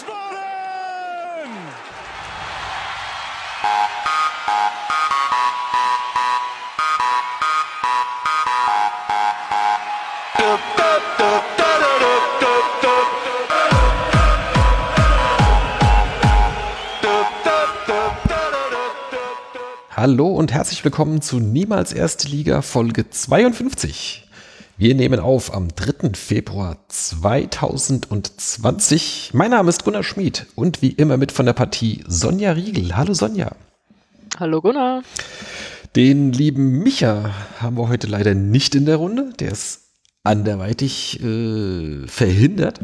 Wiesbaden! Hallo und herzlich willkommen zu Niemals Erste Liga Folge 52. Wir nehmen auf am 3. Februar 2020. Mein Name ist Gunnar Schmid und wie immer mit von der Partie Sonja Riegel. Hallo Sonja. Hallo Gunnar. Den lieben Micha haben wir heute leider nicht in der Runde. Der ist anderweitig äh, verhindert.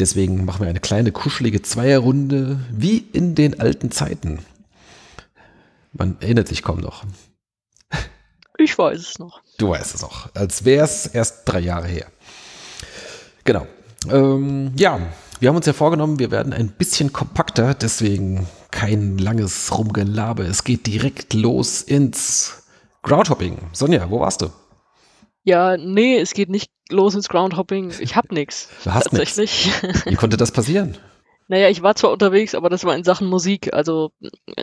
Deswegen machen wir eine kleine kuschelige Zweierrunde wie in den alten Zeiten. Man erinnert sich kaum noch. Ich weiß es noch. Du weißt es noch. Als wäre es erst drei Jahre her. Genau. Ähm, ja, wir haben uns ja vorgenommen, wir werden ein bisschen kompakter, deswegen kein langes Rumgelabe. Es geht direkt los ins Groundhopping. Sonja, wo warst du? Ja, nee, es geht nicht los ins Groundhopping. Ich hab nix. Du hast tatsächlich. Nix. Wie konnte das passieren? Naja, ich war zwar unterwegs, aber das war in Sachen Musik. Also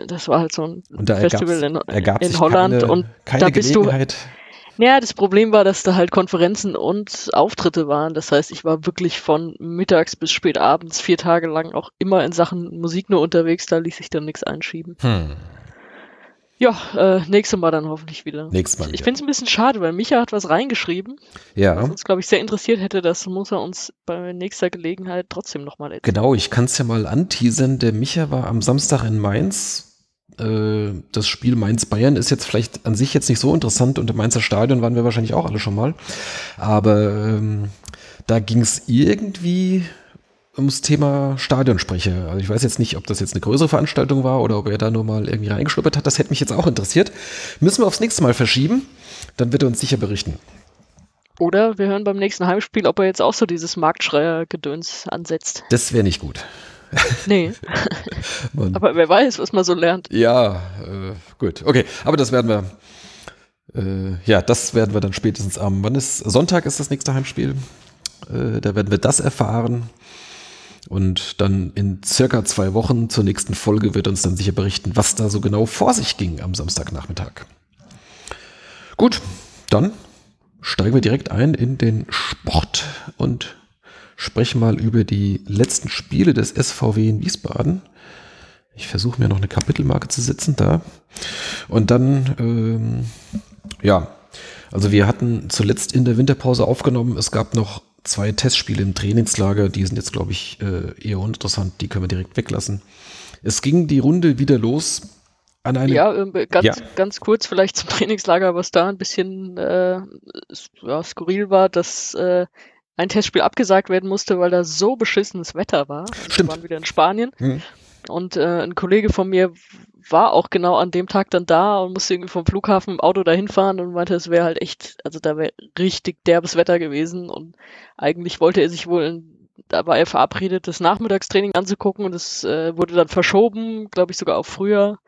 das war halt so ein Festival in, in Holland keine, und keine da bist Gelegenheit. du. Ja, das Problem war, dass da halt Konferenzen und Auftritte waren. Das heißt, ich war wirklich von mittags bis spät abends vier Tage lang auch immer in Sachen Musik nur unterwegs. Da ließ sich dann nichts einschieben. Hm. Ja, äh, nächstes Mal dann hoffentlich wieder. Nächstes Mal. Ich finde es ein bisschen schade, weil Micha hat was reingeschrieben. Ja. Was uns, glaube ich, sehr interessiert hätte. Das muss er uns bei nächster Gelegenheit trotzdem nochmal erzählen. Genau, ich kann es ja mal anteasern. Der Micha war am Samstag in Mainz. Äh, das Spiel Mainz-Bayern ist jetzt vielleicht an sich jetzt nicht so interessant und im Mainzer Stadion waren wir wahrscheinlich auch alle schon mal. Aber ähm, da ging es irgendwie ums Thema Stadionsprecher. Also ich weiß jetzt nicht, ob das jetzt eine größere Veranstaltung war oder ob er da nur mal irgendwie reingeschnuppert hat. Das hätte mich jetzt auch interessiert. Müssen wir aufs nächste Mal verschieben. Dann wird er uns sicher berichten. Oder wir hören beim nächsten Heimspiel, ob er jetzt auch so dieses Marktschreier-Gedöns ansetzt. Das wäre nicht gut. Nee. aber wer weiß, was man so lernt. Ja, äh, gut. Okay, aber das werden wir. Äh, ja, das werden wir dann spätestens am. Wann ist Sonntag ist das nächste Heimspiel? Äh, da werden wir das erfahren. Und dann in circa zwei Wochen zur nächsten Folge wird uns dann sicher berichten, was da so genau vor sich ging am Samstagnachmittag. Gut, dann steigen wir direkt ein in den Sport und sprechen mal über die letzten Spiele des SVW in Wiesbaden. Ich versuche mir noch eine Kapitelmarke zu setzen da. Und dann, ähm, ja, also wir hatten zuletzt in der Winterpause aufgenommen. Es gab noch zwei Testspiele im Trainingslager, die sind jetzt, glaube ich, äh, eher uninteressant, die können wir direkt weglassen. Es ging die Runde wieder los an einem. Ja, äh, ganz, ja. ganz kurz vielleicht zum Trainingslager, was da ein bisschen äh, ja, skurril war, dass äh, ein Testspiel abgesagt werden musste, weil da so beschissenes Wetter war. Stimmt. Wir waren wieder in Spanien. Hm. Und äh, ein Kollege von mir war auch genau an dem Tag dann da und musste irgendwie vom Flughafen im Auto dahin fahren und meinte, es wäre halt echt, also da wäre richtig derbes Wetter gewesen und eigentlich wollte er sich wohl, da war er verabredet, das Nachmittagstraining anzugucken und es äh, wurde dann verschoben, glaube ich sogar auf früher,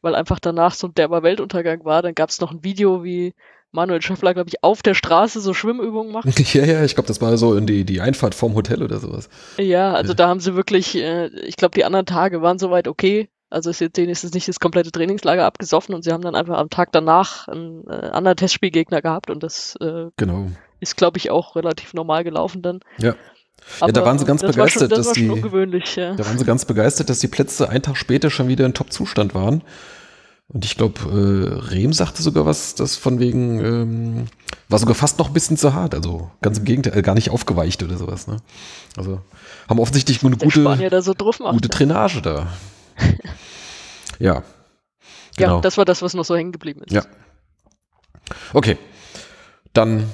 weil einfach danach so ein derber Weltuntergang war. Dann gab es noch ein Video, wie Manuel Schäffler, glaube ich, auf der Straße so Schwimmübungen macht. Ja, ja, ich glaube, das war so in die, die Einfahrt vom Hotel oder sowas. Ja, also ja. da haben sie wirklich, äh, ich glaube, die anderen Tage waren soweit okay. Also ist jetzt, es nicht das komplette Trainingslager abgesoffen und sie haben dann einfach am Tag danach einen äh, anderen Testspielgegner gehabt und das äh, genau. ist, glaube ich, auch relativ normal gelaufen dann. Ja. ja, da waren sie ganz das begeistert, schon, das dass die. ja. Da waren sie ganz begeistert, dass die Plätze einen Tag später schon wieder in Top-Zustand waren. Und ich glaube, äh, Rehm sagte sogar was, das von wegen, ähm, war sogar fast noch ein bisschen zu hart. Also ganz im Gegenteil, äh, gar nicht aufgeweicht oder sowas. Ne? Also haben offensichtlich eine gute, so macht, gute Drainage da. ja. Genau. Ja, das war das, was noch so hängen geblieben ist. Ja. Okay. Dann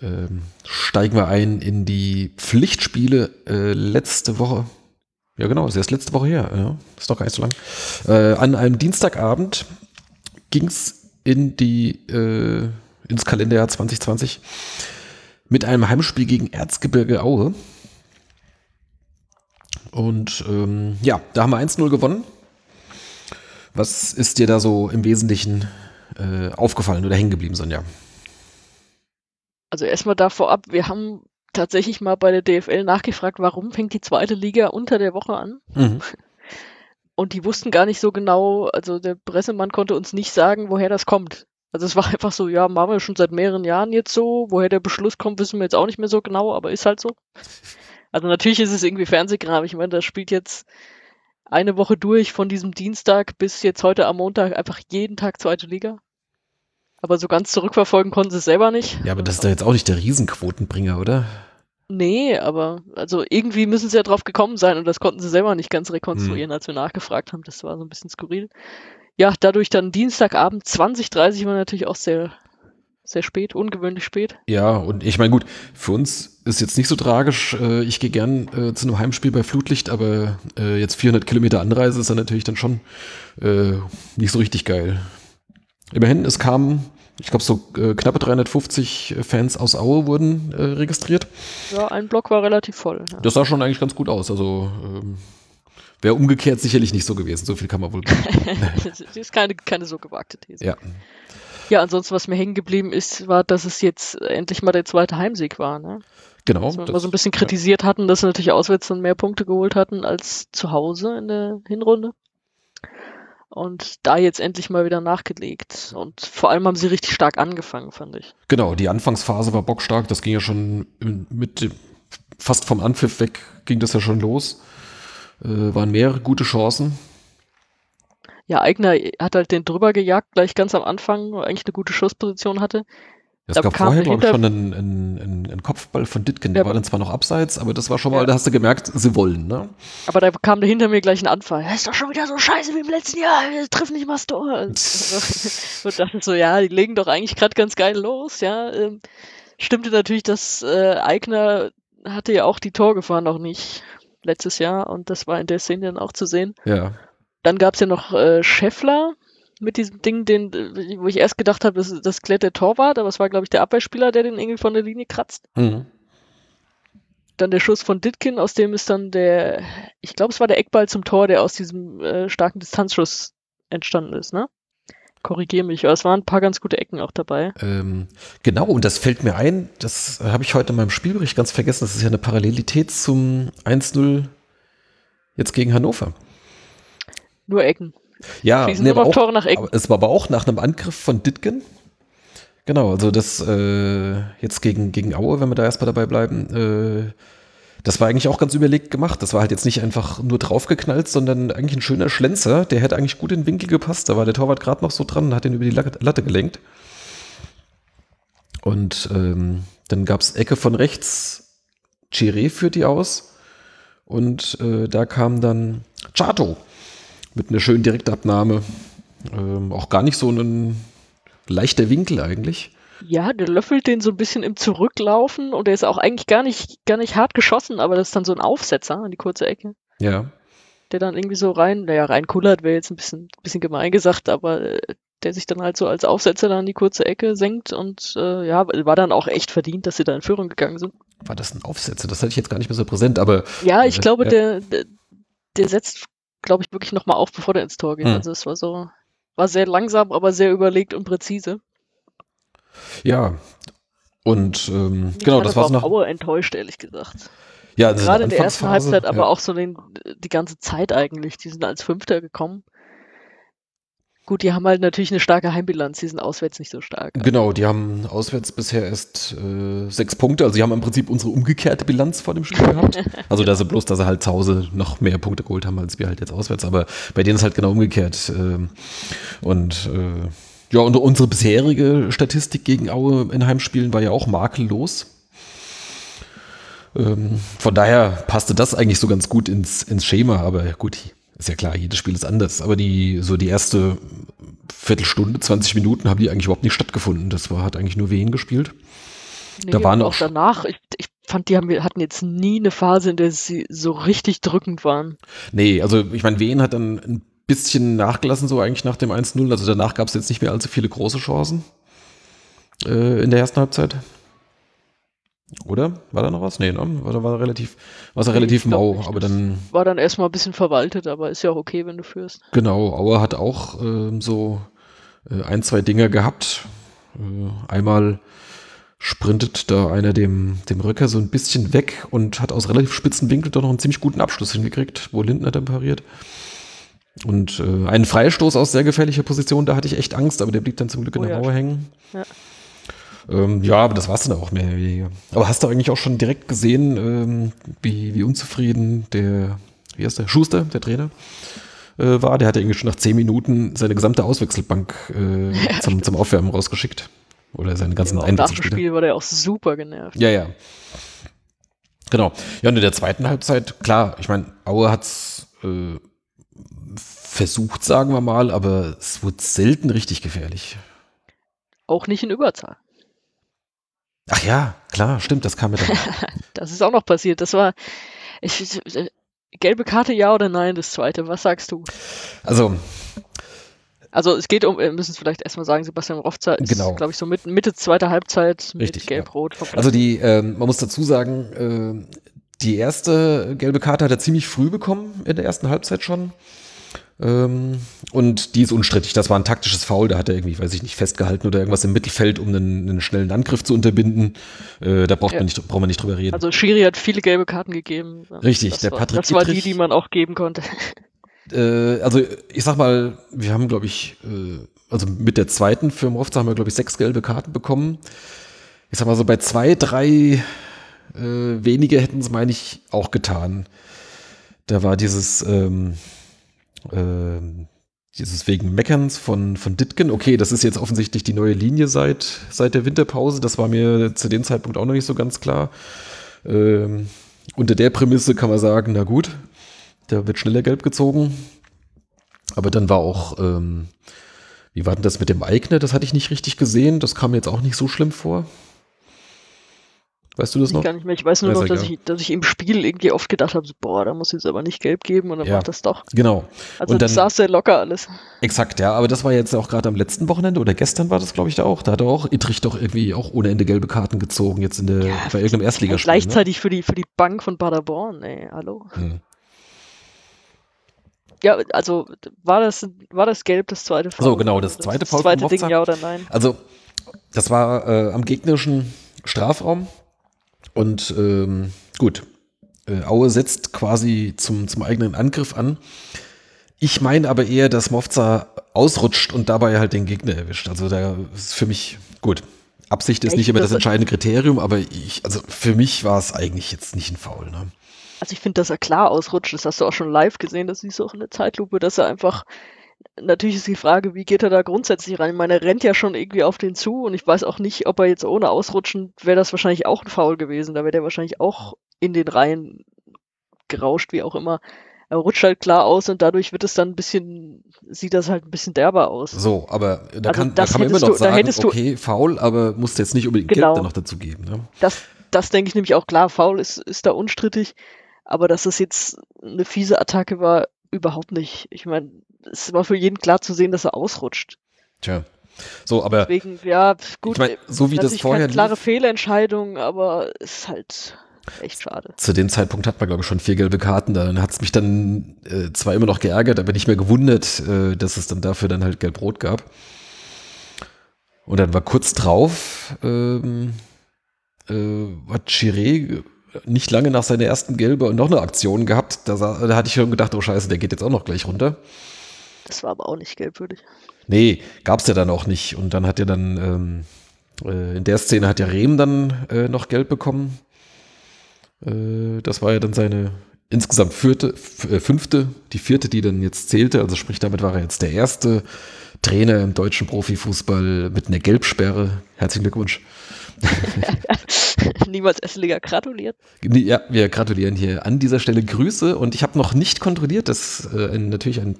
ähm, steigen wir ein in die Pflichtspiele äh, letzte Woche. Ja, genau, ist erst letzte Woche her. Ja, ist doch gar nicht so lang. Äh, an einem Dienstagabend ging es in äh, ins Kalenderjahr 2020 mit einem Heimspiel gegen Erzgebirge Aue. Und ähm, ja, da haben wir 1-0 gewonnen. Was ist dir da so im Wesentlichen äh, aufgefallen oder hängen geblieben, Sonja? Also erstmal da vorab, wir haben tatsächlich mal bei der DFL nachgefragt, warum fängt die zweite Liga unter der Woche an? Mhm. Und die wussten gar nicht so genau, also der Pressemann konnte uns nicht sagen, woher das kommt. Also es war einfach so, ja, machen wir schon seit mehreren Jahren jetzt so. Woher der Beschluss kommt, wissen wir jetzt auch nicht mehr so genau, aber ist halt so. Also natürlich ist es irgendwie Fernsehkram. Ich meine, das spielt jetzt eine Woche durch von diesem Dienstag bis jetzt heute am Montag einfach jeden Tag zweite Liga. Aber so ganz zurückverfolgen konnten sie es selber nicht. Ja, aber das ist doch jetzt auch nicht der Riesenquotenbringer, oder? Nee, aber also irgendwie müssen sie ja drauf gekommen sein und das konnten sie selber nicht ganz rekonstruieren, als wir nachgefragt haben. Das war so ein bisschen skurril. Ja, dadurch dann Dienstagabend 20.30 war natürlich auch sehr, sehr spät, ungewöhnlich spät. Ja, und ich meine, gut, für uns ist jetzt nicht so tragisch. Äh, Ich gehe gern äh, zu einem Heimspiel bei Flutlicht, aber äh, jetzt 400 Kilometer Anreise ist dann natürlich dann schon äh, nicht so richtig geil. Immerhin, es kamen, ich glaube, so äh, knappe 350 Fans aus Aue wurden äh, registriert. Ja, ein Block war relativ voll. Ja. Das sah schon eigentlich ganz gut aus. Also ähm, wäre umgekehrt sicherlich nicht so gewesen. So viel kann man wohl. das ist keine, keine so gewagte These. ja. Ja, ansonsten, was mir hängen geblieben ist, war, dass es jetzt endlich mal der zweite Heimsieg war. Ne? Genau. Dass wir das- mal so ein bisschen kritisiert hatten, dass sie natürlich auswärts dann mehr Punkte geholt hatten als zu Hause in der Hinrunde. Und da jetzt endlich mal wieder nachgelegt. Und vor allem haben sie richtig stark angefangen, fand ich. Genau, die Anfangsphase war bockstark. Das ging ja schon mit fast vom Anpfiff weg ging das ja schon los. Äh, waren mehrere gute Chancen. Ja, Eigner hat halt den drüber gejagt, gleich ganz am Anfang, wo er eigentlich eine gute Schussposition hatte. Es gab vorher, glaube ich, schon einen, einen, einen, Kopfball von Ditken. Der Ja, war dann zwar noch abseits, aber das war schon mal, Ja. da hast du gemerkt, sie wollen, ne? Aber da kam da hinter mir gleich ein Anfall. Das ist doch schon wieder so scheiße wie im letzten Jahr. Wir treffen nicht mal das Tor. Und dachte so, ja, die legen doch eigentlich gerade ganz geil los, ja. Ähm, stimmte natürlich, dass äh, Eigner hatte ja auch die Torgefahr noch nicht letztes Jahr und das war in der Szene dann auch zu sehen. Ja. Dann gab es ja noch äh, Scheffler mit diesem Ding, den, wo ich erst gedacht habe, das, das klärt der Torwart, aber es war, glaube ich, der Abwehrspieler, der den irgendwie von der Linie kratzt. Mhm. Dann der Schuss von Ditkin, aus dem ist dann der, ich glaube, es war der Eckball zum Tor, der aus diesem äh, starken Distanzschuss entstanden ist, ne? Korrigiere mich, aber es waren ein paar ganz gute Ecken auch dabei. Ähm, genau, und das fällt mir ein, das habe ich heute in meinem Spielbericht ganz vergessen, das ist ja eine Parallelität zum 1-0 jetzt gegen Hannover. Nur Ecken. Ja, nee, aber auch, Tore nach Ecken. es war aber auch nach einem Angriff von Ditgen. Genau, also das äh, jetzt gegen, gegen Aue, wenn wir da erstmal dabei bleiben, äh, das war eigentlich auch ganz überlegt gemacht. Das war halt jetzt nicht einfach nur draufgeknallt, sondern eigentlich ein schöner Schlenzer. Der hätte eigentlich gut in den Winkel gepasst. Da war der Torwart gerade noch so dran und hat ihn über die Latte, Latte gelenkt. Und ähm, dann gab es Ecke von rechts. Chiré führt die aus. Und äh, da kam dann Chato mit einer schönen Direktabnahme. Ähm, auch gar nicht so ein leichter Winkel eigentlich. Ja, der löffelt den so ein bisschen im Zurücklaufen und der ist auch eigentlich gar nicht, gar nicht hart geschossen, aber das ist dann so ein Aufsetzer an die kurze Ecke, Ja. der dann irgendwie so rein, naja, rein kullert wäre jetzt ein bisschen, bisschen gemein gesagt, aber äh, der sich dann halt so als Aufsetzer dann an die kurze Ecke senkt und äh, ja, war dann auch echt verdient, dass sie da in Führung gegangen sind. War das ein Aufsetzer? Das hatte ich jetzt gar nicht mehr so präsent, aber Ja, ich Äh, glaube, ja. der, der, der setzt, glaube ich, wirklich nochmal auf, bevor der ins Tor geht. Hm. Also es war so, war sehr langsam, aber sehr überlegt und präzise. ja. Und ähm, genau, war das war auch nach. Auer enttäuscht, ehrlich gesagt. Ja, Gerade in der ersten Halbzeit, aber ja. auch so den, die ganze Zeit eigentlich. Die sind als Fünfter gekommen. Gut, die haben halt natürlich eine starke Heimbilanz, die sind auswärts nicht so stark. Genau, die haben auswärts bisher erst äh, sechs Punkte. Also, sie haben im Prinzip unsere umgekehrte Bilanz vor dem Spiel gehabt. Also, da sie bloß, dass sie halt zu Hause noch mehr Punkte geholt haben als wir halt jetzt auswärts. Aber bei denen ist halt genau umgekehrt. Ähm, und äh, ja, und unsere bisherige Statistik gegen Aue in Heimspielen war ja auch makellos. Ähm, von daher passte das eigentlich so ganz gut ins, ins Schema. Aber gut, ist ja klar, jedes Spiel ist anders. Aber die, so die erste Viertelstunde, 20 Minuten haben die eigentlich überhaupt nicht stattgefunden. Das war, hat eigentlich nur Wien gespielt. Nee, da waren auch auch danach, ich, ich fand, die haben, hatten jetzt nie eine Phase, in der sie so richtig drückend waren. Nee, also ich meine, Wien hat dann ein bisschen nachgelassen, so eigentlich nach dem 1-0. Also danach gab es jetzt nicht mehr allzu viele große Chancen äh, in der ersten Halbzeit. Oder? War da noch was? Nee, ne? War, war relativ, war es Nee, relativ mau, nicht. aber dann, War dann erstmal ein bisschen verwaltet, aber ist ja auch okay, wenn du führst. genau, Auer hat auch ähm, so äh, ein, zwei Dinge gehabt. Äh, einmal sprintet da einer dem, dem Röcker so ein bisschen weg und hat aus relativ spitzen Winkel doch noch einen ziemlich guten Abschluss hingekriegt, wo Lindner dann pariert. Und äh, einen Freistoß aus sehr gefährlicher Position, da hatte ich echt Angst, aber der blieb dann zum Glück in Oh der ja, Mauer hängen. Ja. Ähm, ja, aber das war's dann auch mehr oder weniger. Aber hast du eigentlich auch schon direkt gesehen, ähm, wie, wie unzufrieden der, wie heißt der, Schuster, der Trainer, äh, war? Der hat irgendwie schon nach zehn Minuten seine gesamte Auswechselbank äh, zum, zum Aufwärmen rausgeschickt. Oder seine ganzen Auch nach dem. Spiel war der auch super genervt. Ja, ja. Genau. Ja, und in der zweiten Halbzeit, klar, ich meine, Aue hat's äh, versucht, sagen wir mal, aber es wurde selten richtig gefährlich. Auch nicht in Überzahl. Ach ja, klar, stimmt, das kam mir dann. Das ist auch noch passiert. Das war. Ich, gelbe Karte, ja oder nein, das zweite. Was sagst du? Also, Also es geht um, wir müssen es vielleicht erstmal sagen, Sebastian Rofza ist, Genau. glaube ich, so mit, Mitte zweiter Halbzeit mit Richtig, Gelb-Rot. vom also die, ähm, man muss dazu sagen, äh, die erste gelbe Karte hat er ziemlich früh bekommen, in der ersten Halbzeit schon. Ähm, und die ist unstrittig. Das war ein taktisches Foul. Da hat er irgendwie, weiß ich nicht, festgehalten oder irgendwas im Mittelfeld, um einen, einen schnellen Angriff zu unterbinden. Äh, da braucht Ja. man nicht, braucht man nicht drüber reden. Also Schiri hat viele gelbe Karten gegeben. Richtig, das der war, Patrick Das war die, Ittrich- die man auch geben konnte. äh, also ich sag mal, wir haben, glaube ich, äh, also mit der zweiten für Mofza haben wir, glaube ich, sechs gelbe Karten bekommen. Ich sag mal so, bei zwei, drei äh, wenige hätten es, meine ich, auch getan. Da war dieses, ähm, ähm, dieses wegen Meckerns von, von Ditgen. Okay, das ist jetzt offensichtlich die neue Linie seit, seit der Winterpause. Das war mir zu dem Zeitpunkt auch noch nicht so ganz klar. Ähm, unter der Prämisse kann man sagen, na gut, da wird schneller gelb gezogen. Aber dann war auch, ähm, wie war denn das mit dem Eigner? Das hatte ich nicht richtig gesehen. Das kam mir jetzt auch nicht so schlimm vor. Weißt du das Ich noch? gar nicht mehr. Ich weiß nur Ist noch, dass ich, dass ich im Spiel irgendwie oft gedacht habe, so, boah, da muss jetzt aber nicht gelb geben und dann Ja. macht das doch. Genau. Also Und das dann- saß sehr locker alles. Exakt, ja. Aber das war jetzt auch gerade am letzten Wochenende oder gestern war das, glaube ich, da auch. Da hat er auch Ittrich doch irgendwie auch ohne Ende gelbe Karten gezogen, jetzt in der, bei irgendeinem Erstligaspiel. Ne? Gleichzeitig für die, für die Bank von Paderborn, ey, hallo. Hm. Ja, also war das, war das gelb, das zweite Foul? So, genau, das zweite Foul von zweite Ding, ja oder nein? Also, das war äh, am gegnerischen Strafraum. Und ähm, gut, äh, Aue setzt quasi zum, zum eigenen Angriff an. Ich meine aber eher, dass Mofza ausrutscht und dabei halt den Gegner erwischt. Also da ist für mich gut. Absicht ist Echt? nicht immer das entscheidende Kriterium, aber ich, also für mich war es eigentlich jetzt nicht ein Foul. Ne? Also ich finde, dass er klar ausrutscht. Das hast du auch schon live gesehen. Das siehst du auch in der Zeitlupe, dass er einfach. Natürlich ist die Frage, wie geht er da grundsätzlich rein? Ich meine, er rennt ja schon irgendwie auf den zu und ich weiß auch nicht, ob er jetzt ohne Ausrutschen wäre das wahrscheinlich auch ein Foul gewesen. Da wäre der wahrscheinlich auch in den Reihen gerauscht, wie auch immer. Er rutscht halt klar aus und dadurch wird es dann ein bisschen, sieht das halt ein bisschen derber aus. So, aber da, Also kann, da kann man immer noch du- sagen, hättest du- okay, Foul, aber musst jetzt nicht unbedingt Genau. Gelb dann noch dazu geben. Ne? Das, das denke ich nämlich auch klar. Foul ist, ist da unstrittig, aber dass es jetzt eine fiese Attacke war, überhaupt nicht. Ich meine, es war für jeden klar zu sehen, dass er ausrutscht. Tja. So, aber Deswegen, ja, gut. ich meine, so wie das vorher keine klare lief, Fehlentscheidung, aber ist halt echt schade. zu dem Zeitpunkt hat man, glaube ich, schon vier gelbe Karten. Dann hat es mich dann äh, zwar immer noch geärgert, aber nicht mehr gewundert, äh, dass es dann dafür dann halt gelb-rot gab. Und dann war kurz drauf, ähm, äh, hat Chiré nicht lange nach seiner ersten Gelbe noch eine Aktion gehabt. Da, sah, da hatte ich schon gedacht, oh scheiße, der geht jetzt auch noch gleich runter. Das war aber auch nicht gelbwürdig. Nee, gab's ja dann auch nicht. Und dann hat er dann, ähm, äh, in der Szene hat ja Rehm dann äh, noch Geld bekommen. Äh, das war ja dann seine insgesamt vierte, äh, fünfte, die vierte, die dann jetzt zählte. Also sprich, damit war er jetzt der erste Trainer im deutschen Profifußball mit einer Gelbsperre. Herzlichen Glückwunsch. Niemals Essliga gratuliert. Ja, wir gratulieren hier an dieser Stelle Grüße und ich habe noch nicht kontrolliert, das ist äh, ein, natürlich ein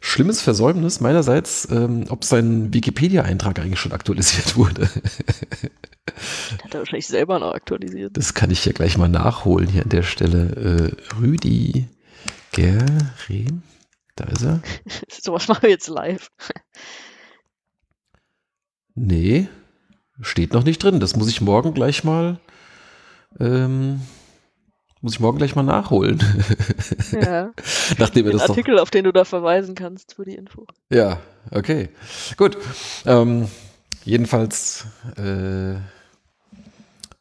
schlimmes Versäumnis meinerseits, ähm, ob sein Wikipedia-Eintrag eigentlich schon aktualisiert wurde. Hat er wahrscheinlich selber noch aktualisiert. Das kann ich hier gleich mal nachholen hier an der Stelle. Äh, Rüdi Gerem, da ist er. Sowas machen wir jetzt live. Nee, steht noch nicht drin. Das muss ich morgen gleich mal, ähm, muss ich morgen gleich mal nachholen. Ja. Nachdem wir Den das Artikel, auf den du da verweisen kannst für die Info. Ja, okay. Gut. Ähm, jedenfalls, äh,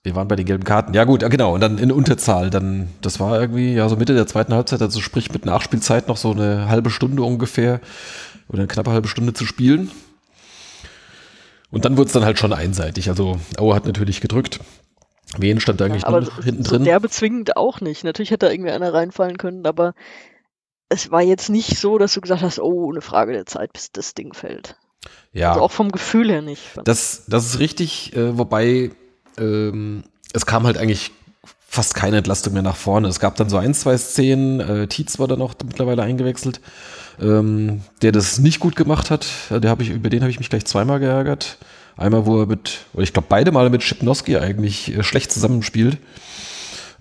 Wir waren bei den gelben Karten. Ja, gut, genau. Und dann in Unterzahl. Dann, das war irgendwie, ja, so Mitte der zweiten Halbzeit, also sprich mit Nachspielzeit noch so eine halbe Stunde ungefähr oder eine knappe halbe Stunde zu spielen. Und dann wurde es dann halt schon einseitig. Also Aue hat natürlich gedrückt. Wen stand da eigentlich Ja, aber noch so hinten so drin? derbe zwingend auch nicht. Natürlich hätte da irgendwie einer reinfallen können, aber es war jetzt nicht so, dass du gesagt hast, oh, eine Frage der Zeit, bis das Ding fällt. Ja. Also auch vom Gefühl her nicht. Das, das ist richtig, äh, wobei ähm, es kam halt eigentlich fast keine Entlastung mehr nach vorne. Es gab dann so ein, zwei Szenen, äh, Tietz war dann auch mittlerweile eingewechselt, ähm, der das nicht gut gemacht hat. Der hab ich, über den habe ich mich gleich zweimal geärgert. Einmal, wo er mit, oder ich glaube beide Male mit Schipnowski eigentlich äh, schlecht zusammenspielt.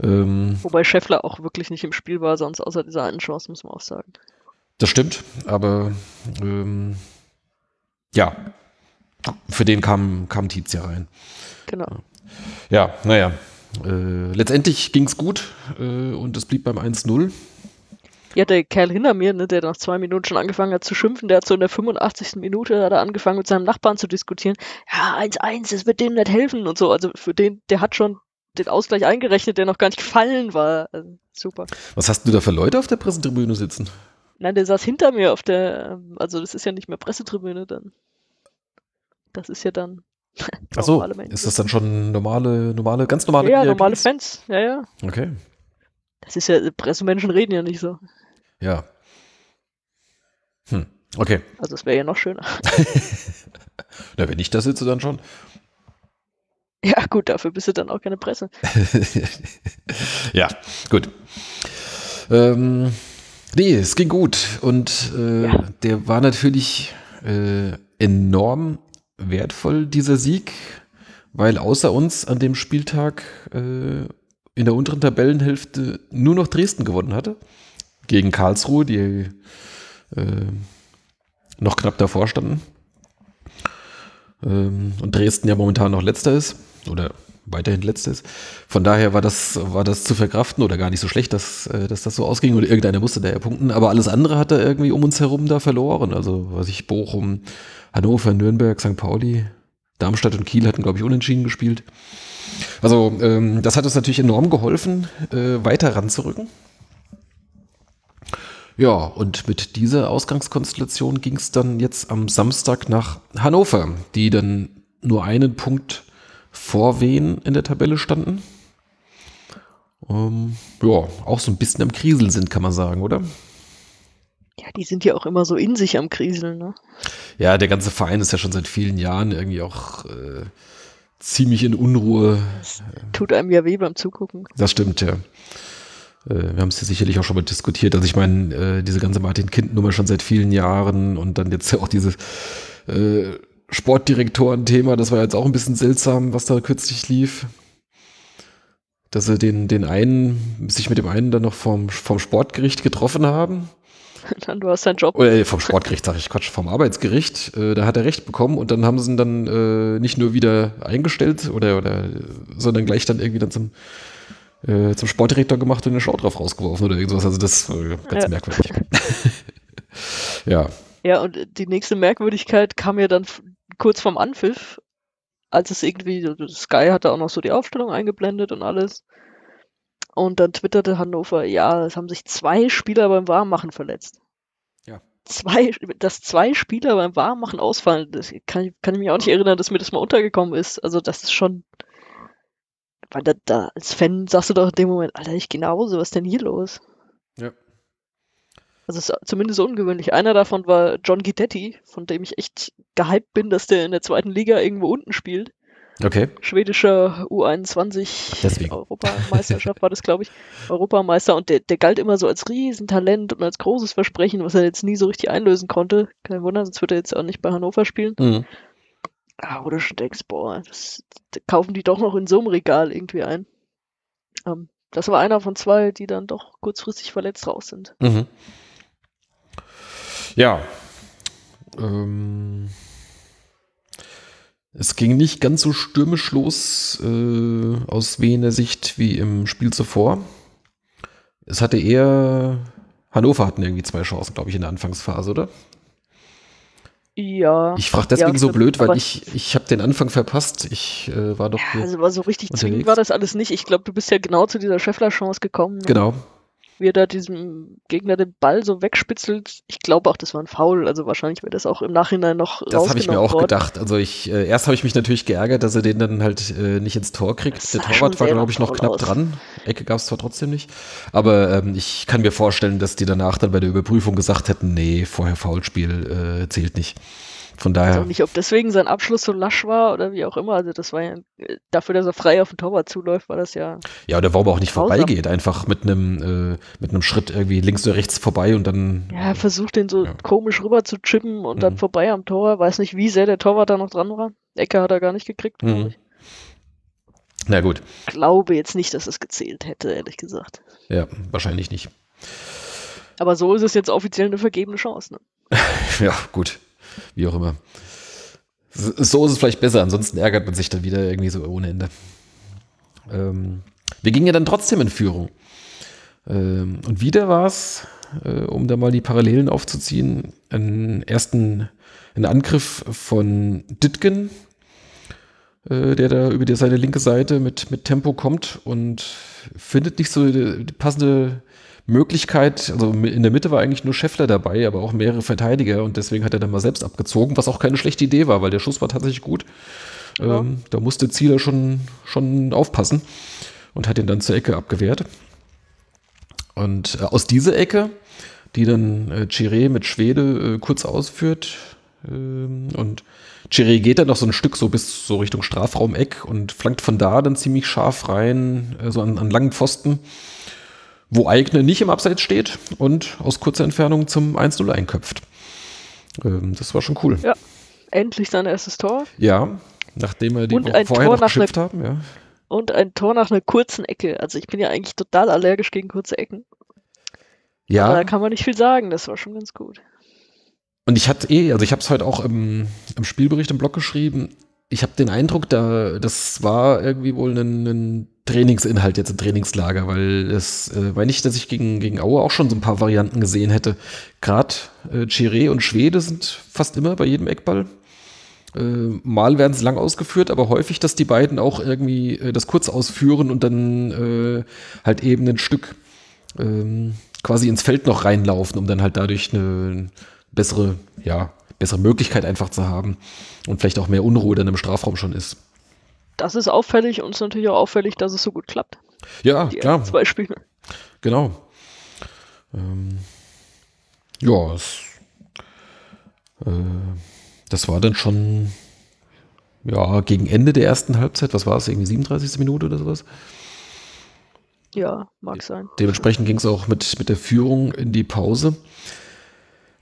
Ähm, Wobei Scheffler auch wirklich nicht im Spiel war, sonst außer dieser einen Chance, muss man auch sagen. das stimmt, aber ähm, ja, für den kam, kam Tietz ja rein. Genau. Ja, naja. Äh, letztendlich ging es gut äh, und es blieb beim 1-0. Ja, der Kerl hinter mir, ne, der nach zwei Minuten schon angefangen hat zu schimpfen, der hat so in der 85. Minute hat er angefangen mit seinem Nachbarn zu diskutieren. Ja, 1-1, das wird dem nicht helfen und so. Also für den, der hat schon den Ausgleich eingerechnet, der noch gar nicht gefallen war. Also, super. Was hast du da für Leute auf der Pressetribüne sitzen? Nein, der saß hinter mir auf der, ähm, also das ist ja nicht mehr Pressetribüne dann. Das ist ja dann Achso, ist das dann schon normale, normale, ganz normale ja, VIPs? normale Fans. Ja, ja. Okay, Das ist ja, Pressemenschen reden ja nicht so. Ja. Hm, okay. Also es wäre ja noch schöner. Na, wenn ich da sitze, dann schon. Ja, gut, dafür bist du dann auch keine Presse. ja, gut. Ähm, nee, es ging gut. Und äh, Ja. der war natürlich äh, enorm wertvoll, dieser Sieg, weil außer uns an dem Spieltag äh, in der unteren Tabellenhälfte nur noch Dresden gewonnen hatte. Gegen Karlsruhe, die äh, noch knapp davor standen. Ähm, und Dresden ja momentan noch letzter ist oder weiterhin letzter ist. Von daher war das, war das zu verkraften oder gar nicht so schlecht, dass, äh, dass das so ausging oder irgendeiner musste da ja punkten. Aber alles andere hat er irgendwie um uns herum da verloren. Also, was ich, Bochum, Hannover, Nürnberg, St. Pauli, Darmstadt und Kiel hatten, glaube ich, unentschieden gespielt. Also, ähm, das hat uns natürlich enorm geholfen, äh, weiter ranzurücken. Ja, und mit dieser Ausgangskonstellation ging es dann jetzt am Samstag nach Hannover, die dann nur einen Punkt vor Wien in der Tabelle standen. Ähm, ja, auch so ein bisschen am Krisel sind, kann man sagen, oder? Ja, die sind ja auch immer so in sich am Kriseln, ne? Ja, der ganze Verein ist ja schon seit vielen Jahren irgendwie auch äh, ziemlich in Unruhe. Tut einem ja weh beim Zugucken. Das stimmt, ja. Äh, wir haben es ja sicherlich auch schon mal diskutiert. Also ich meine, äh, diese ganze Martin-Kind-Nummer schon seit vielen Jahren und dann jetzt ja auch dieses äh, Sportdirektoren-Thema, das war jetzt auch ein bisschen seltsam, was da kürzlich lief. Dass sie den, den einen, sich mit dem einen dann noch vom, vom Sportgericht getroffen haben. Dann du hast deinen Job. Oder äh, vom Sportgericht, sage ich Quatsch, vom Arbeitsgericht. Äh, da hat er recht bekommen und dann haben sie ihn dann äh, nicht nur wieder eingestellt oder, oder sondern gleich dann irgendwie dann zum, äh, zum Sportdirektor gemacht und eine Show drauf rausgeworfen oder irgendwas. Also das äh, ganz Ja. merkwürdig. ja. Ja, und die nächste Merkwürdigkeit kam ja dann kurz vorm Anpfiff, als es irgendwie, Sky hatte auch noch so die Aufstellung eingeblendet und alles. Und dann twitterte Hannover, ja, es haben sich zwei Spieler beim Warmmachen verletzt. Ja. Zwei, dass zwei Spieler beim Warmmachen ausfallen, das kann, ich- kann ich mich auch nicht erinnern, dass mir das mal untergekommen ist. Also das ist schon, weil da, da als Fan sagst du doch in dem Moment, Alter, ich gehe nach Hause, was ist denn hier los? Ja. Also es ist zumindest ungewöhnlich. Einer davon war John Guidetti, von dem ich echt gehypt bin, dass der in der zweiten Liga irgendwo unten spielt. Okay. Schwedischer U21 Deswegen. Europameisterschaft war das, glaube ich. Europameister und der, der galt immer so als Riesentalent und als großes Versprechen, was er jetzt nie so richtig einlösen konnte. Kein Wunder, sonst wird er jetzt auch nicht bei Hannover spielen. Mhm. Ah, wo du schon denkst, boah, das, das kaufen die doch noch in so einem Regal irgendwie ein. Ähm, das war einer von zwei, die dann doch kurzfristig verletzt raus sind. Mhm. Ja. Ähm, es ging nicht ganz so stürmisch los äh, aus Wiener Sicht wie im Spiel zuvor. Es hatte eher Hannover hatten irgendwie zwei Chancen, glaube ich, in der Anfangsphase, oder? Ja. Ich frage deswegen ja, so blöd, weil ich, ich habe den Anfang verpasst. Ich äh, war doch Ja, also war so richtig zwingend war das alles nicht. Ich glaube, du bist ja genau zu dieser Scheffler-Chance gekommen. ne? Genau. Wie er da diesem Gegner den Ball so wegspitzelt. Ich glaube auch, das war ein Foul. Also wahrscheinlich wäre das auch im Nachhinein noch Das habe ich mir auch worden. gedacht. Also ich, äh, erst habe ich mich natürlich geärgert, dass er den dann halt äh, nicht ins Tor kriegt. Der Torwart war, glaube ich, noch knapp aus. dran. Ecke gab es zwar trotzdem nicht. Aber ähm, ich kann mir vorstellen, dass die danach dann bei der Überprüfung gesagt hätten, nee, vorher Foulspiel äh, zählt nicht. Von daher. Also nicht, ob deswegen sein Abschluss so lasch war oder wie auch immer. Also das war ja äh, dafür, dass er frei auf den Torwart zuläuft, war das ja. Ja, oder warum auch nicht Grausam. vorbeigeht, einfach mit einem äh, mit einem Schritt irgendwie links oder rechts vorbei und dann Ja, er versucht den so Ja. komisch rüber zu chippen und dann Mhm. vorbei am Tor. Weiß nicht, wie sehr der Torwart da noch dran war. Ecke hat er gar nicht gekriegt, glaube Mhm. ich. na gut, Glaube jetzt nicht, dass es gezählt hätte, ehrlich gesagt. ja, wahrscheinlich nicht. Aber so ist es jetzt offiziell eine vergebene Chance. Ne? Ja, gut, wie auch immer. So ist es vielleicht besser, ansonsten ärgert man sich dann wieder irgendwie so ohne Ende. Ähm, wir gingen ja dann trotzdem in Führung. Ähm, und wieder war es, äh, um da mal die Parallelen aufzuziehen, einen ersten einen Angriff von Ditgen, äh, der da über die, seine linke Seite mit, mit Tempo kommt und findet nicht so die, die passende Möglichkeit. Also in der Mitte war eigentlich nur Scheffler dabei, aber auch mehrere Verteidiger und deswegen hat er dann mal selbst abgezogen, was auch keine schlechte Idee war, weil der Schuss war tatsächlich gut. Ja. Ähm, da musste Zieler schon, schon aufpassen und hat ihn dann zur Ecke abgewehrt. Und äh, aus dieser Ecke, die dann äh, Chiré mit Schwede äh, kurz ausführt, ähm, und Chiré geht dann noch so ein Stück so bis so Richtung Strafraumeck und flankt von da dann ziemlich scharf rein, äh, so an, an langen Pfosten, wo Eigner nicht im Abseits steht und aus kurzer Entfernung zum 1-0 einköpft. Ähm, das war schon cool. Ja. Endlich sein erstes Tor. Ja, nachdem wir die Und Woche vorher Tor noch nach geschimpft haben, ja. Und ein Tor nach einer kurzen Ecke. Also ich bin ja eigentlich total allergisch gegen kurze Ecken. Aber Ja, da kann man nicht viel sagen. Das war schon ganz gut. und ich hatte eh, also ich habe es heute auch im, im Spielbericht im Blog geschrieben. Ich habe den Eindruck, da das war irgendwie wohl ein, ein Trainingsinhalt jetzt im Trainingslager, weil es äh, war nicht, dass ich gegen, gegen Aue auch schon so ein paar Varianten gesehen hätte. Gerade äh, Chiré und Schwede sind fast immer bei jedem Eckball. Äh, mal werden sie lang ausgeführt, aber häufig, dass die beiden auch irgendwie äh, das kurz ausführen und dann äh, halt eben ein Stück ähm, quasi ins Feld noch reinlaufen, um dann halt dadurch eine bessere, ja, bessere Möglichkeit einfach zu haben und vielleicht auch mehr Unruhe dann im Strafraum schon ist. Das ist auffällig und es ist natürlich auch auffällig, dass es so gut klappt. Ja, Die klar, zwei Spiele. genau. Ähm, ja, es, äh, das war dann schon ja, gegen Ende der ersten Halbzeit, was war es, irgendwie 37. Minute oder sowas? Ja, mag sein. Dementsprechend ging es auch mit, mit der Führung in die Pause.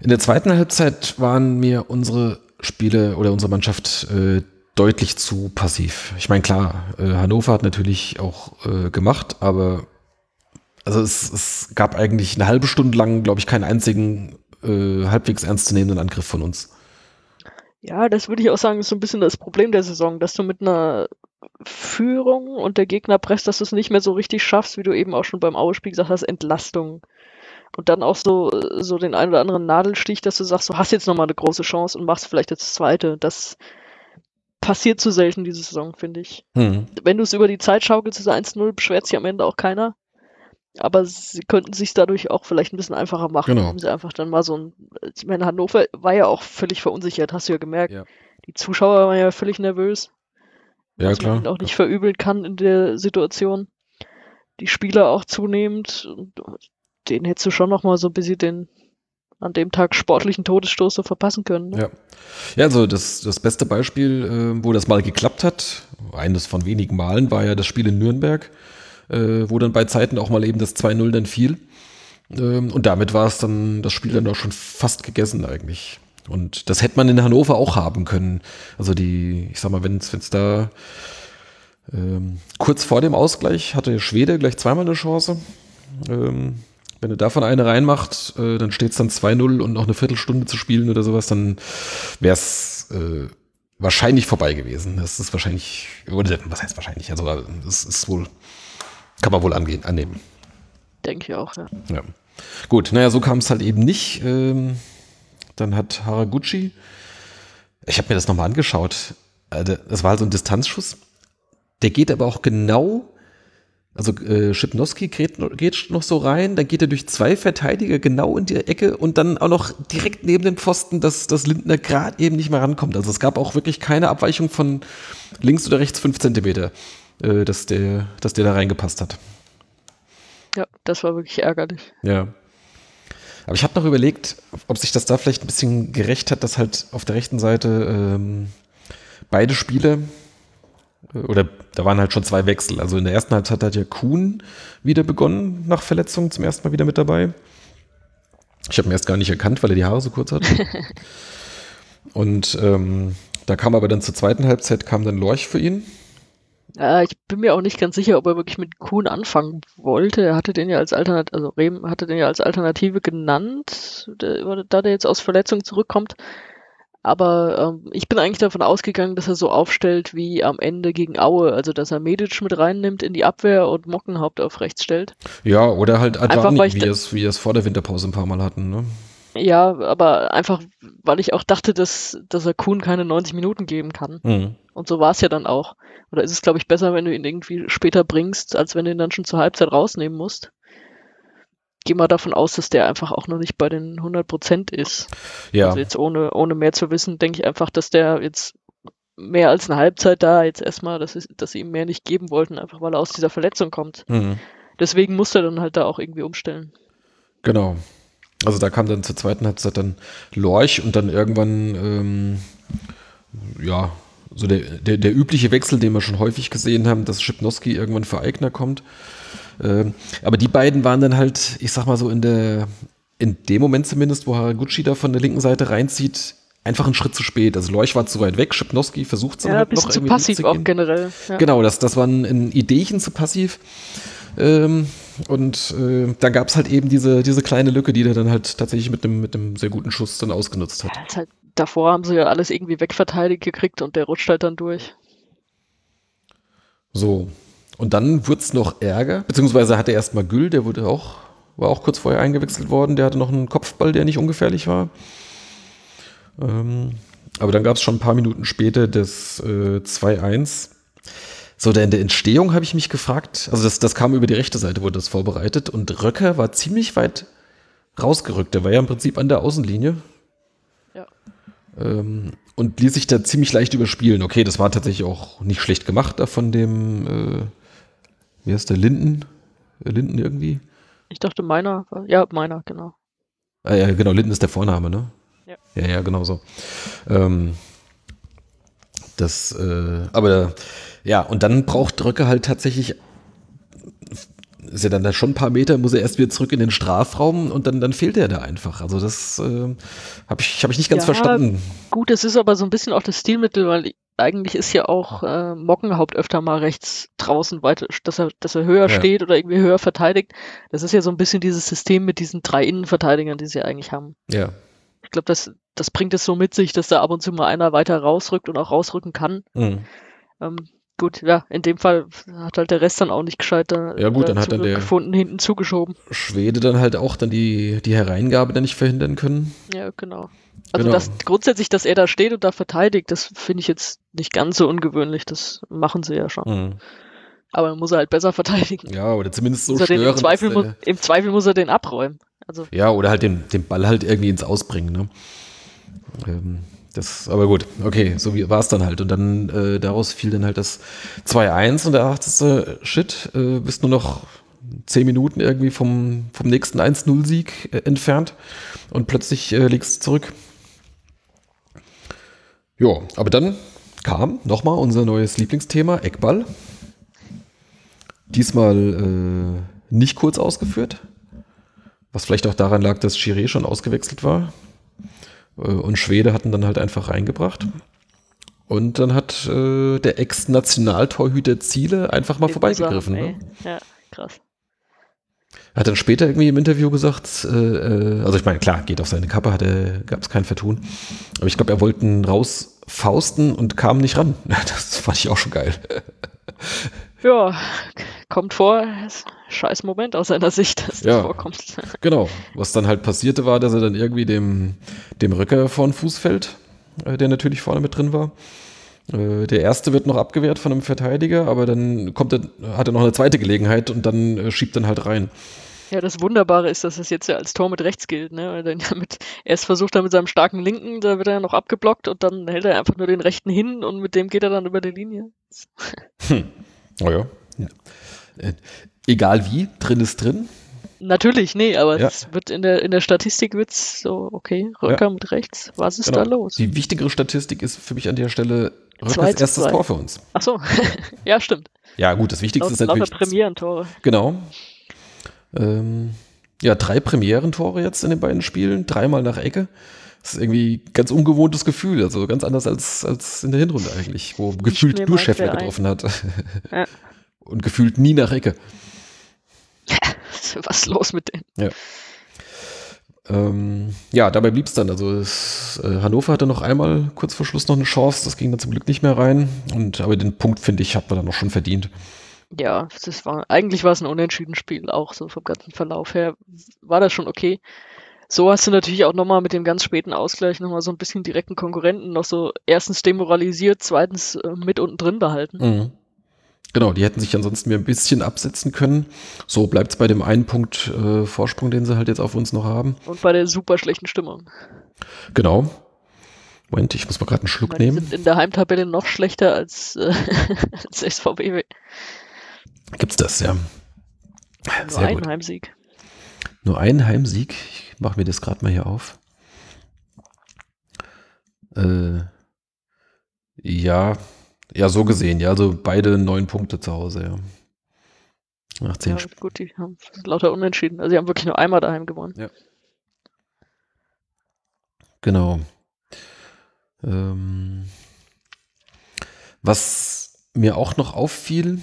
In der zweiten Halbzeit waren mir unsere Spiele oder unsere Mannschaft äh, deutlich zu passiv. Ich meine, klar, äh, Hannover hat natürlich auch äh, gemacht, aber also es, es gab eigentlich eine halbe Stunde lang, glaube ich, keinen einzigen äh, halbwegs ernstzunehmenden Angriff von uns. Ja, das würde ich auch sagen, ist so ein bisschen das Problem der Saison, dass du mit einer Führung und der Gegner presst, dass du es nicht mehr so richtig schaffst, wie du eben auch schon beim Aue-Spiel gesagt hast, Entlastung. Und dann auch so, so den einen oder anderen Nadelstich, dass du sagst, du hast jetzt nochmal eine große Chance und machst vielleicht das zweite. Das passiert zu selten diese Saison, finde ich. Hm. Wenn du es über die Zeit schaukelst, ist 1-0, beschwert sich am Ende auch keiner. Aber sie könnten sich dadurch auch vielleicht ein bisschen einfacher machen, Genau. wenn sie einfach dann mal so ein. Ich meine, Hannover war ja auch völlig verunsichert, hast du ja gemerkt. Ja. Die Zuschauer waren ja völlig nervös. Ja, was klar. man auch nicht verübeln kann in der Situation. Die Spieler auch zunehmend. Den hättest du schon noch mal so ein bisschen den an dem Tag sportlichen Todesstoß so verpassen können. Ne? Ja. Ja, also das, das beste Beispiel, äh, wo das mal geklappt hat, eines von wenigen Malen, war ja das Spiel in Nürnberg, äh, wo dann bei Zeiten auch mal eben das 2-0 dann fiel. Ähm, und damit war es dann, das Spiel dann auch schon fast gegessen eigentlich. Und das hätte man in Hannover auch haben können. Also die, ich sag mal, wenn es da ähm, kurz vor dem Ausgleich hatte Schwede gleich zweimal eine Chance. Ähm, wenn er davon eine reinmacht, äh, dann steht es dann 2-0 und noch eine Viertelstunde zu spielen oder sowas, dann wäre es äh, wahrscheinlich vorbei gewesen. Das ist wahrscheinlich, oder was heißt wahrscheinlich? Also das ist wohl, kann man wohl angehen, annehmen. Denke ich auch, ja. Ja. Gut, naja, so kam es halt eben nicht. Ähm, dann hat Haraguchi ich habe mir das nochmal angeschaut. Also, das war halt so ein Distanzschuss. Der geht aber auch genau, also äh, Schipnowski geht, geht noch so rein, dann geht er durch zwei Verteidiger genau in die Ecke und dann auch noch direkt neben den Pfosten, dass, dass Lindner gerade eben nicht mehr rankommt. Also es gab auch wirklich keine Abweichung von links oder rechts fünf Zentimeter, äh, dass, der, dass der da reingepasst hat. Ja, das war wirklich ärgerlich. Ja. Aber ich habe noch überlegt, ob sich das da vielleicht ein bisschen gerecht hat, dass halt auf der rechten Seite ähm, beide Spiele äh, oder da waren halt schon zwei Wechsel. Also in der ersten Halbzeit hat ja Kuhn wieder begonnen nach Verletzung, zum ersten Mal wieder mit dabei. Ich habe ihn erst gar nicht erkannt, weil er die Haare so kurz hat. Und ähm, da kam aber dann zur zweiten Halbzeit kam dann Lorch für ihn. Äh, ich bin mir auch nicht ganz sicher, ob er wirklich mit Kuhn anfangen wollte. Er hatte den ja als Alternative, also Rehm hatte den ja als Alternative genannt, da der jetzt aus Verletzung zurückkommt. Aber ähm, ich bin eigentlich davon ausgegangen, dass er so aufstellt wie am Ende gegen Aue, also dass er Medic mit reinnimmt in die Abwehr und Mockenhaupt auf rechts stellt. Ja, oder halt Adjani, wie, es, wie es vor der Winterpause ein paar Mal hatten. Ne? Ja, aber einfach, weil ich auch dachte, dass, dass er Kuhn keine 90 Minuten geben kann. Mhm. Und so war es ja dann auch. Oder ist es, glaube ich, besser, wenn du ihn irgendwie später bringst, als wenn du ihn dann schon zur Halbzeit rausnehmen musst? Geh mal davon aus, dass der einfach auch noch nicht bei den 100 Prozent ist. Ja. Also jetzt ohne, ohne mehr zu wissen, denke ich einfach, dass der jetzt mehr als eine Halbzeit da jetzt erstmal, dass, es, dass sie ihm mehr nicht geben wollten, einfach weil er aus dieser Verletzung kommt. Mhm. Deswegen muss er dann halt da auch irgendwie umstellen. Genau. Also da kam dann zur zweiten Halbzeit dann Lorch und dann irgendwann, ähm, ja, so der, der, der, übliche Wechsel, den wir schon häufig gesehen haben, dass Schipnowski irgendwann für Eigner kommt. Ähm, aber die beiden waren dann halt, ich sag mal so in der, in dem Moment zumindest, wo Haraguchi da von der linken Seite reinzieht, einfach einen Schritt zu spät. Also Lorch war zu weit weg, Schipnowski versucht es dann ja, halt noch zu passiv auch generell. Ja. Genau, das, das war ein, ein Ideechen zu passiv. Ähm, und äh, da gab es halt eben diese, diese kleine Lücke, die der dann halt tatsächlich mit einem mit sehr guten Schuss dann ausgenutzt hat. Ja, halt, davor haben sie ja alles irgendwie wegverteidigt gekriegt und der rutscht halt dann durch. So. Und dann wurde es noch Ärger, beziehungsweise hatte erstmal Gül, der wurde auch, war auch kurz vorher eingewechselt worden, der hatte noch einen Kopfball, der nicht ungefährlich war. Ähm, aber dann gab es schon ein paar Minuten später das äh, 2-1 so, in der Entstehung habe ich mich gefragt, also das, das kam über die rechte Seite, wurde das vorbereitet und Röcker war ziemlich weit rausgerückt. Der war ja im Prinzip an der Außenlinie. Ja. Ähm, und ließ sich da ziemlich leicht überspielen. Okay, das war tatsächlich auch nicht schlecht gemacht da von dem, äh, wie heißt der, Linden? Äh, Linden irgendwie? Ich dachte meiner, ja, meiner, genau. Ah, ja, genau, Linden ist der Vorname, ne? Ja. Ja, ja, genau so. Ähm, das, äh, aber ja, und dann braucht Drücke halt tatsächlich, ist ja dann da schon ein paar Meter, muss er erst wieder zurück in den Strafraum und dann, dann fehlt er da einfach. Also das äh, habe ich, hab ich nicht ganz ja, verstanden. Gut, es ist aber so ein bisschen auch das Stilmittel, weil eigentlich ist ja auch äh, Mockenhaupt öfter mal rechts draußen weiter, dass er, dass er höher ja. steht oder irgendwie höher verteidigt. Das ist ja so ein bisschen dieses System mit diesen drei Innenverteidigern, die sie eigentlich haben. Ja. Ich glaube, das, das bringt es so mit sich, dass da ab und zu mal einer weiter rausrückt und auch rausrücken kann. Mhm. Ähm, gut, ja, in dem Fall hat halt der Rest dann auch nicht gescheit da, ja, gut, dann hat dann der gefunden, hinten zugeschoben. Schwede dann halt auch dann die, die Hereingabe dann nicht verhindern können. Ja, genau. Also genau. das grundsätzlich, dass er da steht und da verteidigt, das finde ich jetzt nicht ganz so ungewöhnlich. Das machen sie ja schon. Mhm. Aber dann muss er halt besser verteidigen. Ja, oder zumindest so stören. Im Zweifel, muss, Im Zweifel muss er den abräumen. Also. Ja, oder halt den, den Ball halt irgendwie ins Ausbringen. Ne? Ähm, das, aber gut, okay, so war es dann halt. Und dann äh, daraus fiel dann halt das 2-1 und da dachtest shit, äh, bist nur noch 10 Minuten irgendwie vom, vom nächsten 1-0-Sieg äh, entfernt und plötzlich äh, liegst du zurück. Ja, aber dann kam nochmal unser neues Lieblingsthema, Eckball. Diesmal äh, nicht kurz ausgeführt, was vielleicht auch daran lag, dass Chiré schon ausgewechselt war. Äh, und Schwede hatten dann halt einfach reingebracht. Und dann hat äh, der Ex-Nationaltorhüter Ziele einfach mal vorbeigegriffen. Ne? Ja, krass. Hat dann später irgendwie im Interview gesagt, äh, äh also ich meine, klar, geht auf seine Kappe, gab es kein Vertun. Aber ich glaube, er wollte ihn rausfausten und kam nicht ran. Das fand ich auch schon geil. Ja, kommt vor, scheiß Moment aus seiner Sicht, dass ja, das vorkommt. Genau. Was dann halt passierte war, dass er dann irgendwie dem, dem Röcker vor den Fuß fällt. äh, der natürlich vorne mit drin war. Äh, der erste wird noch abgewehrt von einem Verteidiger, aber dann kommt er, hat er noch eine zweite Gelegenheit und dann äh, schiebt dann halt rein. Ja, das Wunderbare ist, dass es jetzt ja als Tor mit rechts gilt, ne? Weil dann ja mit, erst versucht er mit seinem starken Linken, da wird er ja noch abgeblockt und dann hält er einfach nur den rechten hin und mit dem geht er dann über die Linie. Hm. Oh ja. ja. Äh, egal wie, drin ist drin. Natürlich, nee, aber ja. es wird in der, in der Statistik wird's so, okay, Röcker ja. mit rechts, was ist genau. da los? Die wichtigere Statistik ist für mich an der Stelle Röckers erstes zwei. Tor für uns. Ach so, ja, stimmt. Ja, gut, das Wichtigste Laut, ist natürlich. Lauter Premierentore. Genau. Ähm, ja, drei Premierentore jetzt in den beiden Spielen, dreimal nach Ecke. Das ist irgendwie ein ganz ungewohntes Gefühl, also ganz anders als, als in der Hinrunde eigentlich, wo ich gefühlt nur Scheffler getroffen hat. Ja. Und gefühlt nie nach Ecke. Was ist los mit denen? Ja. Ähm, ja, dabei blieb es dann. Also es, äh, Hannover hatte noch einmal kurz vor Schluss noch eine Chance, das ging dann zum Glück nicht mehr rein. Und aber den Punkt, finde ich, hat man dann noch schon verdient. Ja, das war, eigentlich war es ein unentschieden Spiel, auch so vom ganzen Verlauf her war das schon okay. So hast du natürlich auch nochmal mit dem ganz späten Ausgleich nochmal so ein bisschen direkten Konkurrenten noch so erstens demoralisiert, zweitens äh, mit unten drin behalten. Mhm. Genau, die hätten sich ansonsten mir ein bisschen absetzen können. So bleibt es bei dem einen Punkt äh, Vorsprung, den sie halt jetzt auf uns noch haben. Und bei der super schlechten Stimmung. Genau. Moment, ich muss mal gerade einen Schluck meine, nehmen. Die sind in der Heimtabelle noch schlechter als, äh, als SVW. Gibt's das, ja. Nur Sehr einen gut. Heimsieg. Nur einen Heimsieg. Ich mache mir das gerade mal hier auf. Äh, ja, ja, so gesehen, ja. Also beide neun Punkte zu Hause, ja. Nach zehn ja, gut, die haben lauter unentschieden. Also sie haben wirklich nur einmal daheim gewonnen. Ja. Genau. Ähm, was mir auch noch auffiel,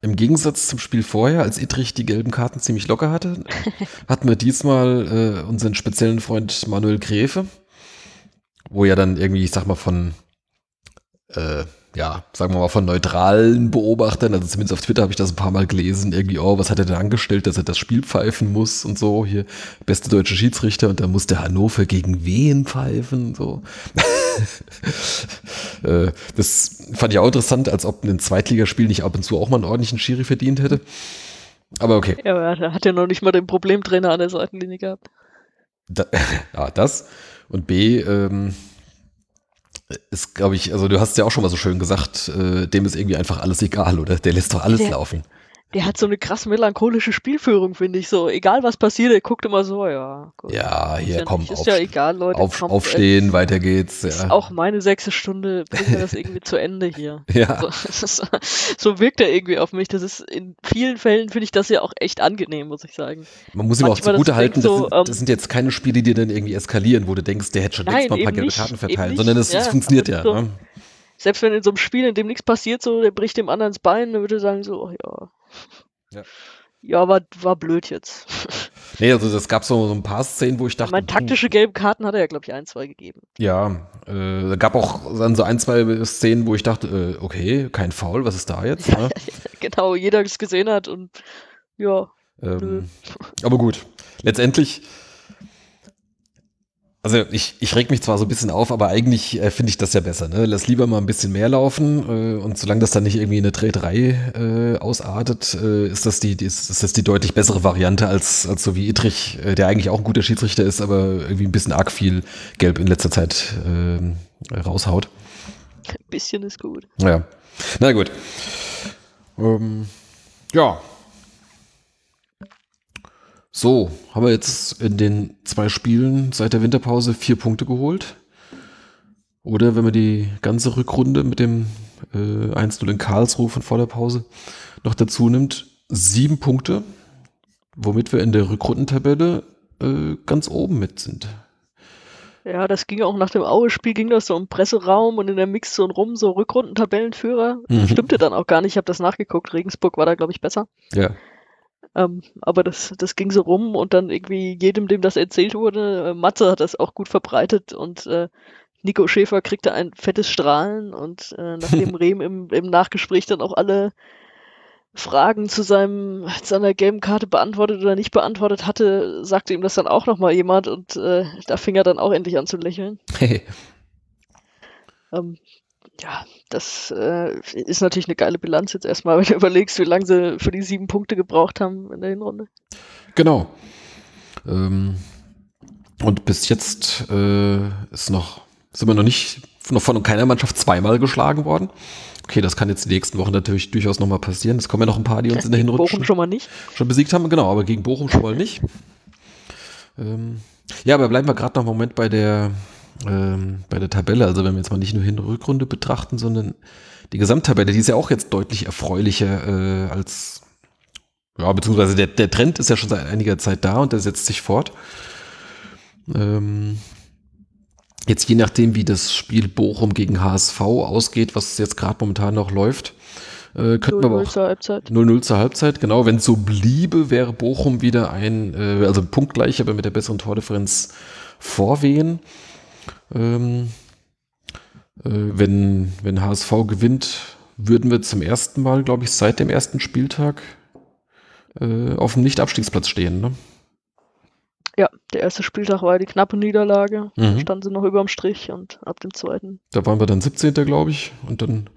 im Gegensatz zum Spiel vorher, als Idrich die gelben Karten ziemlich locker hatte, hatten wir diesmal äh, unseren speziellen Freund Manuel Gräfe, wo ja dann irgendwie, ich sag mal, von äh, ja, sagen wir mal, von neutralen Beobachtern, also zumindest auf Twitter habe ich das ein paar Mal gelesen, irgendwie, oh, was hat er denn angestellt, dass er das Spiel pfeifen muss und so, hier, beste deutsche Schiedsrichter und da muss der Hannover gegen wen pfeifen, so. Äh, das fand ich auch interessant, als ob ein Zweitligaspiel nicht ab und zu auch mal einen ordentlichen Schiri verdient hätte. Aber okay. Ja, er hat ja noch nicht mal den Problemtrainer an der Seitenlinie gehabt. Da, ja, das. Und B, ähm, ist, glaube ich, also du hast ja auch schon mal so schön gesagt, äh, dem ist irgendwie einfach alles egal, oder? Der lässt doch alles der, laufen. Der hat so eine krass melancholische Spielführung, finde ich. So, egal was passiert, er guckt immer so, ja. Gut. Ja, hier, ja komm, nicht, ist ja egal, Leute. Auf, kommt, aufstehen, äh, weiter geht's. Ja. Ist auch meine sechste Stunde, bringen wir das irgendwie zu Ende hier. Ja. So, so, wirkt er irgendwie auf mich. Das ist, in vielen Fällen finde ich das ja auch echt angenehm, muss ich sagen. Man muss ihm auch zugute halten, das, sind, ähm, das sind jetzt keine Spiele, die dann irgendwie eskalieren, wo du denkst, der hätte schon längst mal ein paar gelbe Karten verteilen, sondern es ja, funktioniert ja. So, ne? Selbst wenn in so einem Spiel, in dem nichts passiert, so, der bricht dem anderen ins Bein, dann würde er sagen so, oh ja. Ja. Ja, war, war blöd jetzt. Nee, also es gab so, so ein paar Szenen, wo ich dachte. Meine taktische gelbe Karten hat er ja, glaube ich, ein, zwei gegeben. Ja, äh, gab auch dann so ein, zwei Szenen, wo ich dachte, äh, okay, kein Foul, was ist da jetzt? Ja, genau, jeder es gesehen hat und ja. Ähm, aber gut, letztendlich also ich, ich reg mich zwar so ein bisschen auf, aber eigentlich äh, finde ich das ja besser. Ne? Lass lieber mal ein bisschen mehr laufen äh, und solange das dann nicht irgendwie eine Treterei äh, ausartet, äh, ist, das die, ist, ist das die deutlich bessere Variante als, als so wie Idrich, äh, der eigentlich auch ein guter Schiedsrichter ist, aber irgendwie ein bisschen arg viel Gelb in letzter Zeit äh, raushaut. Ein bisschen ist gut. Ja, na gut. Ähm, ja, so, haben wir jetzt in den zwei Spielen seit der Winterpause vier Punkte geholt. Oder wenn man die ganze Rückrunde mit dem äh, 1-0 in Karlsruhe von vor der Pause noch dazu nimmt, sieben Punkte, womit wir in der Rückrundentabelle äh, ganz oben mit sind. Ja, das ging auch nach dem Aue-Spiel, ging das so im Presseraum und in der Mixzone rum, so Rückrundentabellenführer. Mhm. Stimmte dann auch gar nicht, ich habe das nachgeguckt. Regensburg war da, glaube ich, besser. Ja. Ähm, aber das, das ging so rum und dann irgendwie jedem, dem das erzählt wurde, äh, Matze hat das auch gut verbreitet und äh, Nico Schäfer kriegte ein fettes Strahlen und äh, nachdem Rehm im, im Nachgespräch dann auch alle Fragen zu seinem, seiner gelben Karte beantwortet oder nicht beantwortet hatte, sagte ihm das dann auch nochmal jemand und äh, da fing er dann auch endlich an zu lächeln. Hey. Ähm, ja, das äh, ist natürlich eine geile Bilanz jetzt erstmal, wenn du überlegst, wie lange sie für die sieben Punkte gebraucht haben in der Hinrunde. Genau. Ähm, und bis jetzt äh, ist noch, sind wir noch nicht noch von keiner Mannschaft zweimal geschlagen worden. Okay, das kann jetzt die nächsten Wochen natürlich durchaus nochmal passieren. Es kommen ja noch ein paar, die uns in der Hinrunde Bochum schon mal nicht. schon besiegt haben. Genau, aber gegen Bochum schon mal nicht. Ähm, ja, aber bleiben wir gerade noch einen Moment bei der, ähm, bei der Tabelle. Also wenn wir jetzt mal nicht nur Hin- Rückrunde betrachten, sondern die Gesamttabelle, die ist ja auch jetzt deutlich erfreulicher äh, als, ja, beziehungsweise der, der Trend ist ja schon seit einiger Zeit da und der setzt sich fort. Ähm, jetzt je nachdem, wie das Spiel Bochum gegen HSV ausgeht, was jetzt gerade momentan noch läuft, äh, könnten wir aber auch zur Halbzeit. 0-0 zur Halbzeit, genau. Wenn es so bliebe, wäre Bochum wieder ein, äh, also punktgleich, aber mit der besseren Tordifferenz vorwehen. Ähm, äh, wenn, wenn HSV gewinnt, würden wir zum ersten Mal, glaube ich, seit dem ersten Spieltag äh, auf dem Nicht-Abstiegsplatz stehen. Ne? Ja, der erste Spieltag war die knappe Niederlage. Da Mhm. standen sie noch überm Strich und ab dem zweiten. Da waren wir dann 17. glaube ich, und dann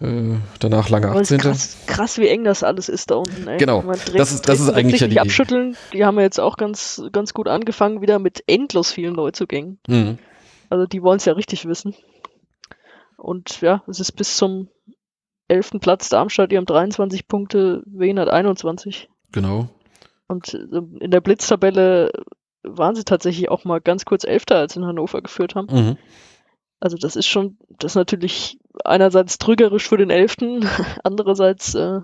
äh, danach lange Aber es 18. ist krass, krass, wie eng das alles ist da unten. Ey. Genau. Man Das ist- das ist eigentlich ja die- abschütteln. Die haben ja jetzt auch ganz, ganz gut angefangen, wieder mit endlos vielen Neuzugängen. Mhm. Also die wollen es ja richtig wissen. Und ja, es ist bis zum 11. Platz Darmstadt, die haben 23 Punkte, Wien hat 21. Genau. Und äh, in der Blitztabelle waren sie tatsächlich auch mal ganz kurz Elfter, als sie in Hannover geführt haben. Mhm. Also das ist schon, das ist natürlich einerseits trügerisch für den Elften, andererseits äh,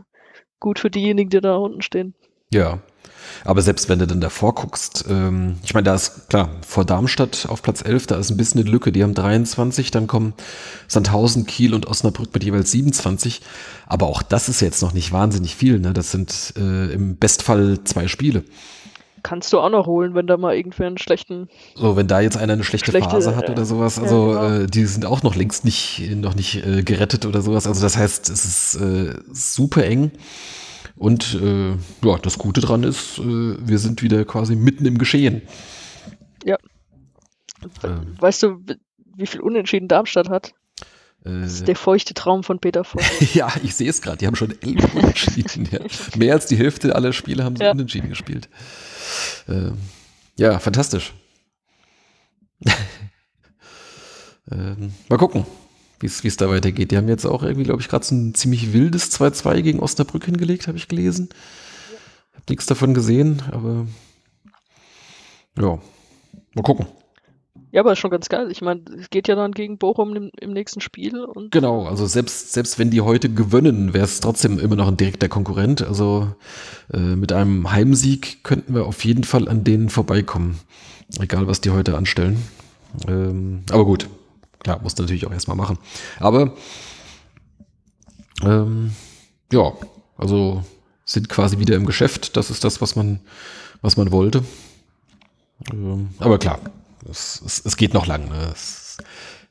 gut für diejenigen, die da unten stehen. Ja. Aber selbst wenn du dann davor guckst, ähm, ich meine, da ist klar, vor Darmstadt auf Platz 11, da ist ein bisschen eine Lücke, die haben 23, dann kommen Sandhausen, Kiel und Osnabrück mit jeweils 27. Aber auch das ist jetzt noch nicht wahnsinnig viel, ne? Das sind äh, im Bestfall zwei Spiele. Kannst du auch noch holen, wenn da mal irgendwer einen schlechten. So, wenn da jetzt einer eine schlechte, Schlechte, Phase hat äh, oder sowas, ja, also genau. äh, die sind auch noch längst nicht, noch nicht äh, gerettet oder sowas. Also das heißt, es ist äh, super eng. Und äh, ja, das Gute dran ist, äh, wir sind wieder quasi mitten im Geschehen. Ähm. Weißt du, wie viel Unentschieden Darmstadt hat? Äh, Das ist der feuchte Traum von Peter Voss. ja, ich sehe es gerade, die haben schon elf Unentschieden. ja. Mehr als die Hälfte aller Spiele haben sie Ja. Unentschieden gespielt. Ähm, ja, fantastisch. ähm, mal gucken, wie es da weitergeht. Die haben jetzt auch irgendwie, glaube ich, gerade so ein ziemlich wildes 2-2 gegen Osnabrück hingelegt, habe ich gelesen. Hab nichts davon gesehen, aber ja, mal gucken. Ja, aber ist schon ganz geil. Ich meine, es geht ja dann gegen Bochum im, im nächsten Spiel und Genau, also selbst, selbst wenn die heute gewinnen, wäre es trotzdem immer noch ein direkter Konkurrent. Also äh, mit einem Heimsieg könnten wir auf jeden Fall an denen vorbeikommen. Egal, was die heute anstellen. Ähm, aber gut, klar, muss natürlich auch erstmal machen. Aber ähm, ja, also sind quasi wieder im Geschäft. Das ist das, was man, was man wollte. Ähm, aber klar, es, es, es geht noch lang. Ne? Es,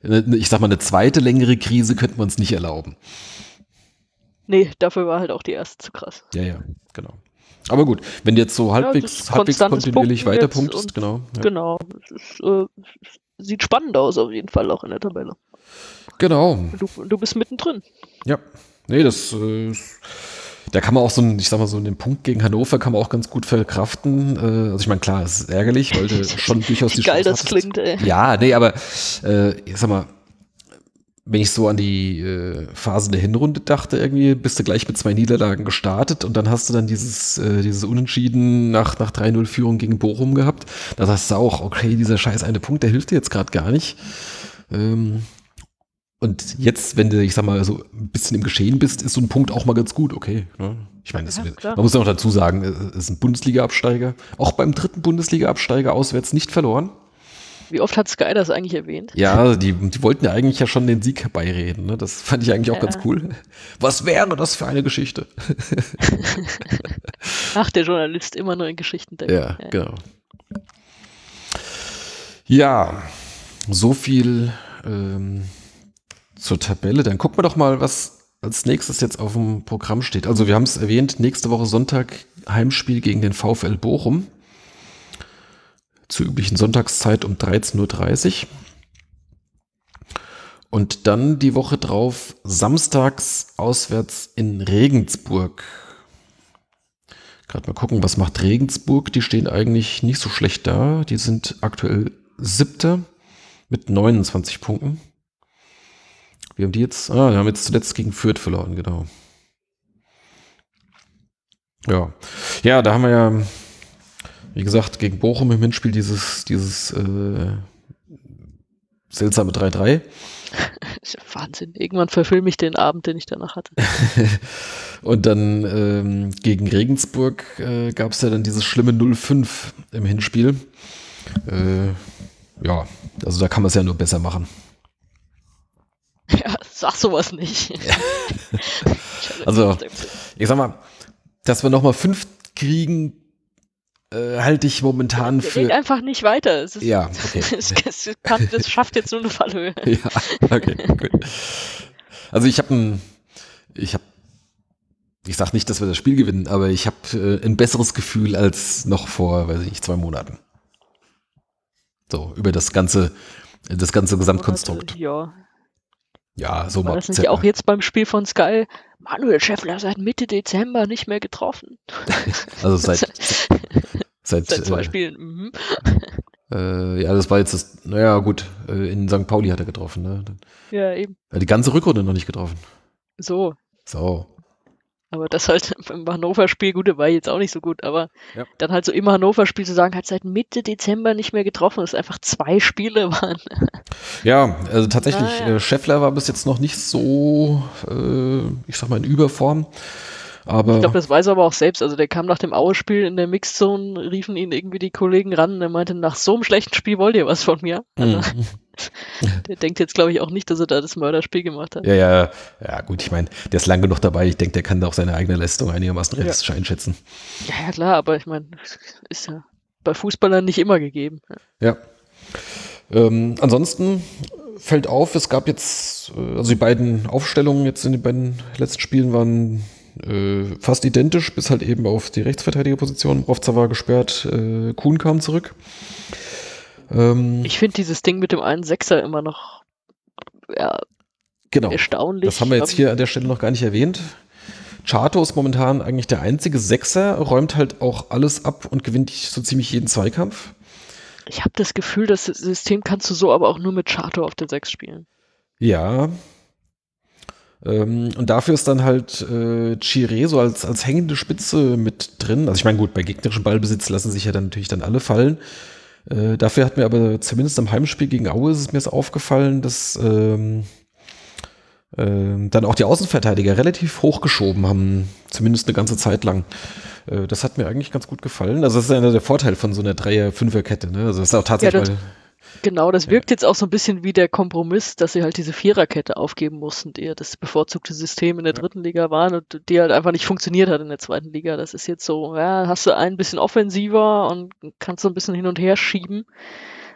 ich sag mal, eine zweite längere Krise könnten wir uns nicht erlauben. nee, dafür war halt auch die erste zu krass. Ja, ja, genau. Aber gut, wenn du jetzt so halbwegs, ist halbwegs kontinuierlich Punkten weiter jetzt punktest, und- genau. Ja. Genau. Es ist, äh, sieht spannend aus auf jeden Fall auch in der Tabelle. Genau, Du, du bist mittendrin. ja. Nee, das, äh, ist- da kann man auch so einen, ich sag mal so einen Punkt gegen Hannover kann man auch ganz gut verkraften. Äh, also ich meine, klar, es ist ärgerlich, weil du schon durchaus die Wie geil Chance das hattest. klingt, ey. Ja, nee, aber äh, ich sag mal, wenn ich so an die äh, Phase der Hinrunde dachte, irgendwie bist du gleich mit zwei Niederlagen gestartet und dann hast du dann dieses, äh, dieses Unentschieden nach, nach 3-0-Führung gegen Bochum gehabt. Da sagst du auch, okay, dieser scheiß eine Punkt, der hilft dir jetzt gerade gar nicht. Ähm, und jetzt, wenn du, ich sag mal, so ein bisschen im Geschehen bist, ist so ein Punkt auch mal ganz gut, okay. Ne? Ich meine, Ja, man muss ja noch dazu sagen, es ist ein Bundesliga-Absteiger. Auch beim dritten Bundesliga-Absteiger auswärts nicht verloren. Wie oft hat Sky das eigentlich erwähnt? Ja, die, die wollten ja eigentlich ja schon den Sieg herbeireden. Ne? Das fand ich eigentlich auch Ja. ganz cool. Was wäre das für eine Geschichte? Ach, der Journalist immer nur in Geschichten denkt. Ja, genau. Ja, so viel ähm, zur Tabelle. Dann gucken wir doch mal, was als nächstes jetzt auf dem Programm steht. Also wir haben es erwähnt, nächste Woche Sonntag Heimspiel gegen den VfL Bochum. Zur üblichen Sonntagszeit um 13.30 Uhr. Und dann die Woche drauf samstags auswärts in Regensburg. Gerade mal gucken, was macht Regensburg? Die stehen eigentlich nicht so schlecht da. Die sind aktuell siebter mit 29 Punkten. Wie haben die jetzt? Ah, die haben jetzt zuletzt gegen Fürth verloren, genau. Ja. Ja, da haben wir ja, wie gesagt, gegen Bochum im Hinspiel dieses, dieses äh, seltsame 3-3. Wahnsinn. Irgendwann verfilme ich den Abend, den ich danach hatte. Und dann ähm, gegen Regensburg äh, gab es ja dann dieses schlimme 0-5 im Hinspiel. Äh, ja, also da kann man es ja nur besser machen. Ja, sag sowas nicht. also, ich sag mal, dass wir nochmal fünf kriegen, äh, halte ich momentan für. Geht einfach nicht weiter. Ist, ja, okay. es, es, kann, das schafft jetzt nur eine Fallhöhe. ja, okay, gut. Also ich habe ein, ich habe, ich sag nicht, dass wir das Spiel gewinnen, aber ich habe äh, ein besseres Gefühl als noch vor, weiß ich nicht, zwei Monaten. So, über das ganze, das ganze Gesamtkonstrukt. Ja. Ja, so War das nicht auch jetzt beim Spiel von Sky? Manuel Schäffler seit Mitte Dezember nicht mehr getroffen. Also seit, seit, seit zwei äh, Spielen. Mhm. Äh, ja, das war jetzt das, naja, gut, äh, in St. Pauli hat er getroffen, ne? Ja, eben. Ja, die ganze Rückrunde noch nicht getroffen. So. So. Aber das halt im Hannover-Spiel, gut, der war jetzt auch nicht so gut, aber ja. dann halt so im Hannover-Spiel zu sagen, hat seit Mitte Dezember nicht mehr getroffen, dass einfach zwei Spiele waren. Ja, also tatsächlich, ah, ja. Scheffler war bis jetzt noch nicht so, äh, ich sag mal, in Überform. Aber ich glaube, das weiß er aber auch selbst. Also der kam nach dem Aue-Spiel in der Mixzone, riefen ihn irgendwie die Kollegen ran und er meinte, nach so einem schlechten Spiel wollt ihr was von mir? Also, mhm. der denkt jetzt, glaube ich, auch nicht, dass er da das Mörderspiel gemacht hat. Ja, ja, ja, gut, ich meine, der ist lang genug dabei. Ich denke, der kann da auch seine eigene Leistung einigermaßen realistisch ja. einschätzen. Ja, ja, klar, aber ich meine, ist ja bei Fußballern nicht immer gegeben. Ja. Ähm, ansonsten fällt auf, es gab jetzt, äh, also die beiden Aufstellungen jetzt in den beiden letzten Spielen waren äh, fast identisch, bis halt eben auf die Rechtsverteidigerposition. Rovza war gesperrt, äh, Kuhn kam zurück. Ähm, ich finde dieses Ding mit dem einen Sechser immer noch ja, genau. erstaunlich. Das haben wir jetzt hier an der Stelle noch gar nicht erwähnt. Chato ist momentan eigentlich der einzige Sechser, räumt halt auch alles ab und gewinnt so ziemlich jeden Zweikampf. Ich habe das Gefühl, das System kannst du so aber auch nur mit Chato auf der Sechs spielen. Ja, ähm, und dafür ist dann halt äh, Chiré so als, als hängende Spitze mit drin. Also ich meine, gut, bei gegnerischem Ballbesitz lassen sich ja dann natürlich dann alle fallen. Äh, dafür hat mir aber zumindest am Heimspiel gegen Aue ist es mir so aufgefallen, dass ähm, äh, dann auch die Außenverteidiger relativ hochgeschoben haben, zumindest eine ganze Zeit lang. Äh, das hat mir eigentlich ganz gut gefallen. Also das ist einer der Vorteile von so einer Dreier-Fünfer-Kette. Ne? Also das ist auch tatsächlich ja, mal Genau, das wirkt jetzt auch so ein bisschen wie der Kompromiss, dass sie halt diese Viererkette aufgeben mussten, die ja das bevorzugte System in der dritten Liga waren und die halt einfach nicht funktioniert hat in der zweiten Liga. Das ist jetzt so, ja, hast du ein bisschen offensiver und kannst so ein bisschen hin und her schieben.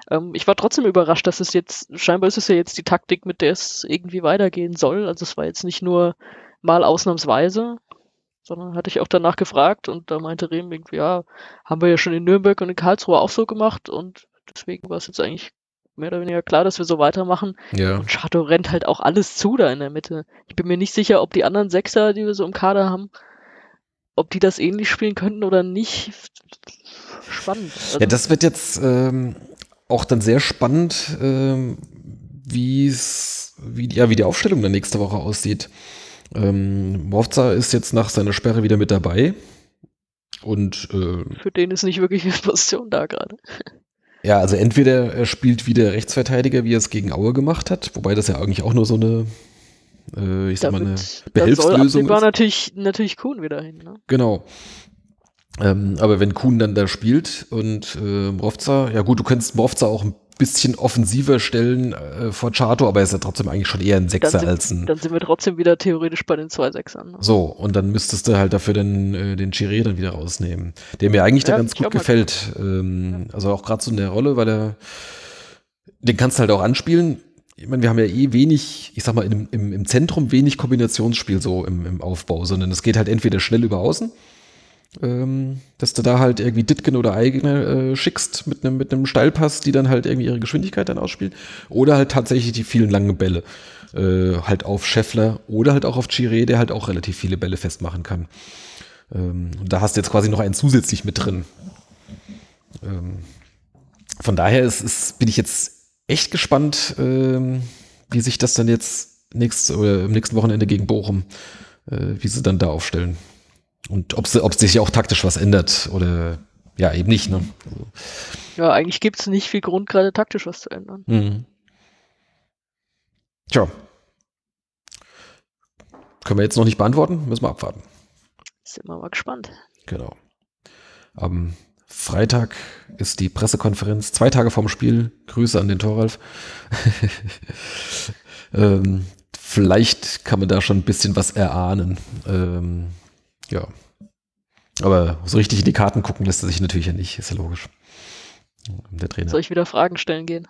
Ähm, ich war trotzdem überrascht, dass es jetzt, scheinbar ist es ja jetzt die Taktik, mit der es irgendwie weitergehen soll. Also es war jetzt nicht nur mal ausnahmsweise, sondern hatte ich auch danach gefragt und da meinte Rehm irgendwie, ja, haben wir ja schon in Nürnberg und in Karlsruhe auch so gemacht und Deswegen war es jetzt eigentlich mehr oder weniger klar, dass wir so weitermachen. Ja. Und Chateau rennt halt auch alles zu da in der Mitte. Ich bin mir nicht sicher, ob die anderen Sechser, die wir so im Kader haben, ob die das ähnlich spielen könnten oder nicht. Spannend. Also, ja, das wird jetzt ähm, auch dann sehr spannend, ähm, wie es, wie, ja, wie die Aufstellung dann nächste Woche aussieht. Ähm, Movza ist jetzt nach seiner Sperre wieder mit dabei. Und äh, für den ist nicht wirklich eine Position da gerade. Ja, also entweder er spielt wieder Rechtsverteidiger, wie er es gegen Aue gemacht hat, wobei das ja eigentlich auch nur so eine, äh, ich sag Damit, mal, eine Behelfslösung ist. natürlich, natürlich Kuhn wieder hin. Ne? Genau. Ähm, aber wenn Kuhn dann da spielt und äh, Mrovza, ja gut, du könntest Mrovza auch ein bisschen offensiver stellen äh, vor Chato, aber er ist ja trotzdem eigentlich schon eher ein Sechser sind, als ein. Dann sind wir trotzdem wieder theoretisch bei den zwei Sechsern. Ne? So, und dann müsstest du halt dafür den, äh, den Chiré dann wieder rausnehmen, der mir eigentlich ja, da ganz gut gefällt. Ähm, ja. Also auch gerade so in der Rolle, weil er, den kannst du halt auch anspielen. Ich meine, wir haben ja eh wenig, ich sag mal, im, im, im Zentrum wenig Kombinationsspiel so im, im Aufbau, sondern es geht halt entweder schnell über außen ähm, dass du da halt irgendwie Ditken oder eigene äh, schickst mit einem mit Steilpass, die dann halt irgendwie ihre Geschwindigkeit dann ausspielen. Oder halt tatsächlich die vielen langen Bälle. Äh, halt auf Scheffler oder halt auch auf Chiré, der halt auch relativ viele Bälle festmachen kann. Ähm, und da hast du jetzt quasi noch einen zusätzlich mit drin. Ähm, von daher ist, ist, bin ich jetzt echt gespannt, ähm, wie sich das dann jetzt nächst, oder im nächsten Wochenende gegen Bochum, äh, wie sie dann da aufstellen. Und ob, sich auch taktisch was ändert oder ja, eben nicht. Ne? Also, Ja, eigentlich gibt es nicht viel Grund, gerade taktisch was zu ändern. mhm. Tja. Können wir jetzt noch nicht beantworten, müssen wir abwarten. Sind wir mal gespannt. Genau. Am Freitag ist die Pressekonferenz, zwei Tage vorm Spiel. Grüße an den Toralf. ähm, vielleicht kann man da schon ein bisschen was erahnen. Ähm, ja. Aber so richtig in die Karten gucken lässt er sich natürlich ja nicht, ist ja logisch. Der Trainer. Soll ich wieder Fragen stellen gehen?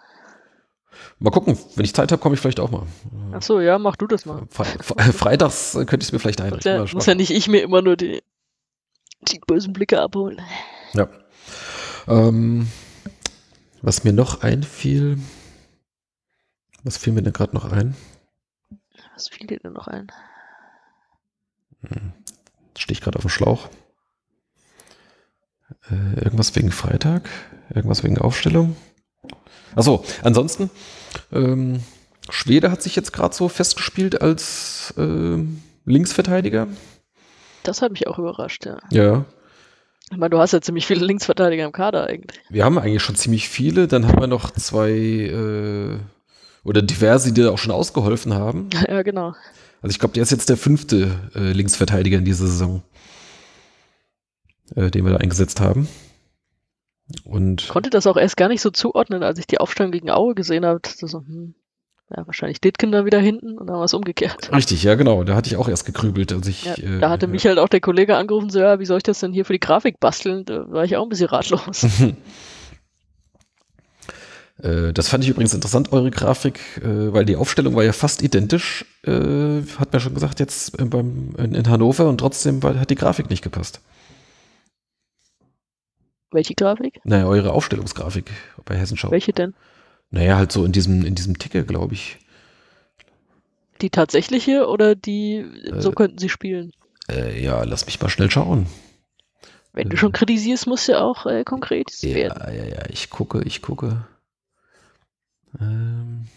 Mal gucken, wenn ich Zeit habe, komme ich vielleicht auch mal. Ach so, ja, mach du das mal. Fre Fre Freitags äh, könnte ich es mir vielleicht einrichten. ja, muss ja nicht ich mir immer nur die, die bösen Blicke abholen. Ja. Ähm, was mir noch einfiel, was fiel mir denn gerade noch ein? Was fiel dir denn noch ein? Stehe ich gerade auf dem Schlauch. Äh, irgendwas wegen Freitag? Irgendwas wegen Aufstellung? Achso, ansonsten, ähm, Schwede hat sich jetzt gerade so festgespielt als ähm, Linksverteidiger. Das hat mich auch überrascht, ja. Ja. Ich meine, du hast ja ziemlich viele Linksverteidiger im Kader eigentlich. Wir haben eigentlich schon ziemlich viele. Dann haben wir noch zwei äh, oder diverse, die da auch schon ausgeholfen haben. ja, genau. Also ich glaube, der ist jetzt der fünfte äh, Linksverteidiger in dieser Saison, äh, den wir da eingesetzt haben. Und Ich konnte das auch erst gar nicht so zuordnen, als ich die Aufstellung gegen Aue gesehen habe. So, hm, ja, wahrscheinlich Ditken da wieder hinten und dann war es umgekehrt. richtig, ja genau, da hatte ich auch erst gegrübelt. Also ich, Ja, äh, da hatte mich halt auch der Kollege angerufen, so, ja, wie soll ich das denn hier für die Grafik basteln? Da war ich auch ein bisschen ratlos. Äh, das fand ich übrigens interessant, eure Grafik, äh, weil die Aufstellung war ja fast identisch, äh, hat man schon gesagt, jetzt beim, in, Hannover und trotzdem hat die Grafik nicht gepasst. Welche Grafik? Naja, eure Aufstellungsgrafik bei Hessenschau. Welche denn? Naja, halt so in diesem, in diesem Ticker, glaube ich. Die tatsächliche oder die, so Äh, könnten sie spielen? Äh, ja, lass mich mal schnell schauen. Wenn du schon kritisierst, musst du ja auch äh, konkret Ja, werden. ja, ja, ich gucke, ich gucke. Ähm,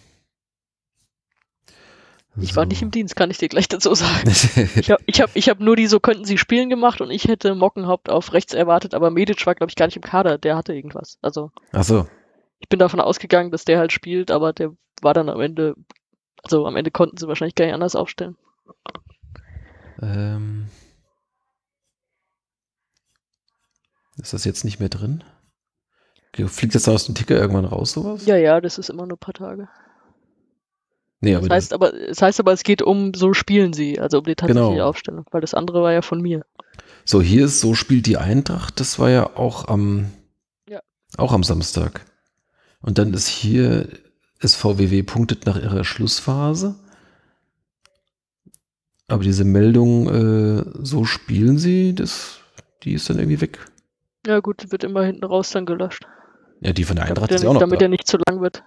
Ich war so. nicht im Dienst, kann ich dir gleich dazu sagen. Ich habe ich hab, ich hab nur die so könnten sie spielen gemacht und ich hätte Mockenhaupt auf rechts erwartet, aber Medic war, glaube ich, gar nicht im Kader. Der hatte irgendwas. Also Ach so. ich bin davon ausgegangen, dass der halt spielt, aber der war dann am Ende, also am Ende konnten sie wahrscheinlich gar nicht anders aufstellen. Ähm, ist das jetzt nicht mehr drin? Fliegt das aus dem Ticker irgendwann raus, sowas? Ja, ja, das ist immer nur ein paar Tage. Nee, aber Das heißt aber, es heißt aber, es geht um so spielen sie, also um die tatsächliche Genau. Aufstellung, weil das andere war ja von mir. das, so hier ist, so spielt die Eintracht, das war ja auch am, Ja. auch am Samstag. Und dann ist hier, ist VWW punktet nach ihrer Schlussphase. Aber diese Meldung, äh, so spielen sie, das, die ist dann irgendwie weg. Ja gut, wird immer hinten raus dann gelöscht. Ja, die von der Eintracht ist ja auch noch damit da. er nicht zu lang wird.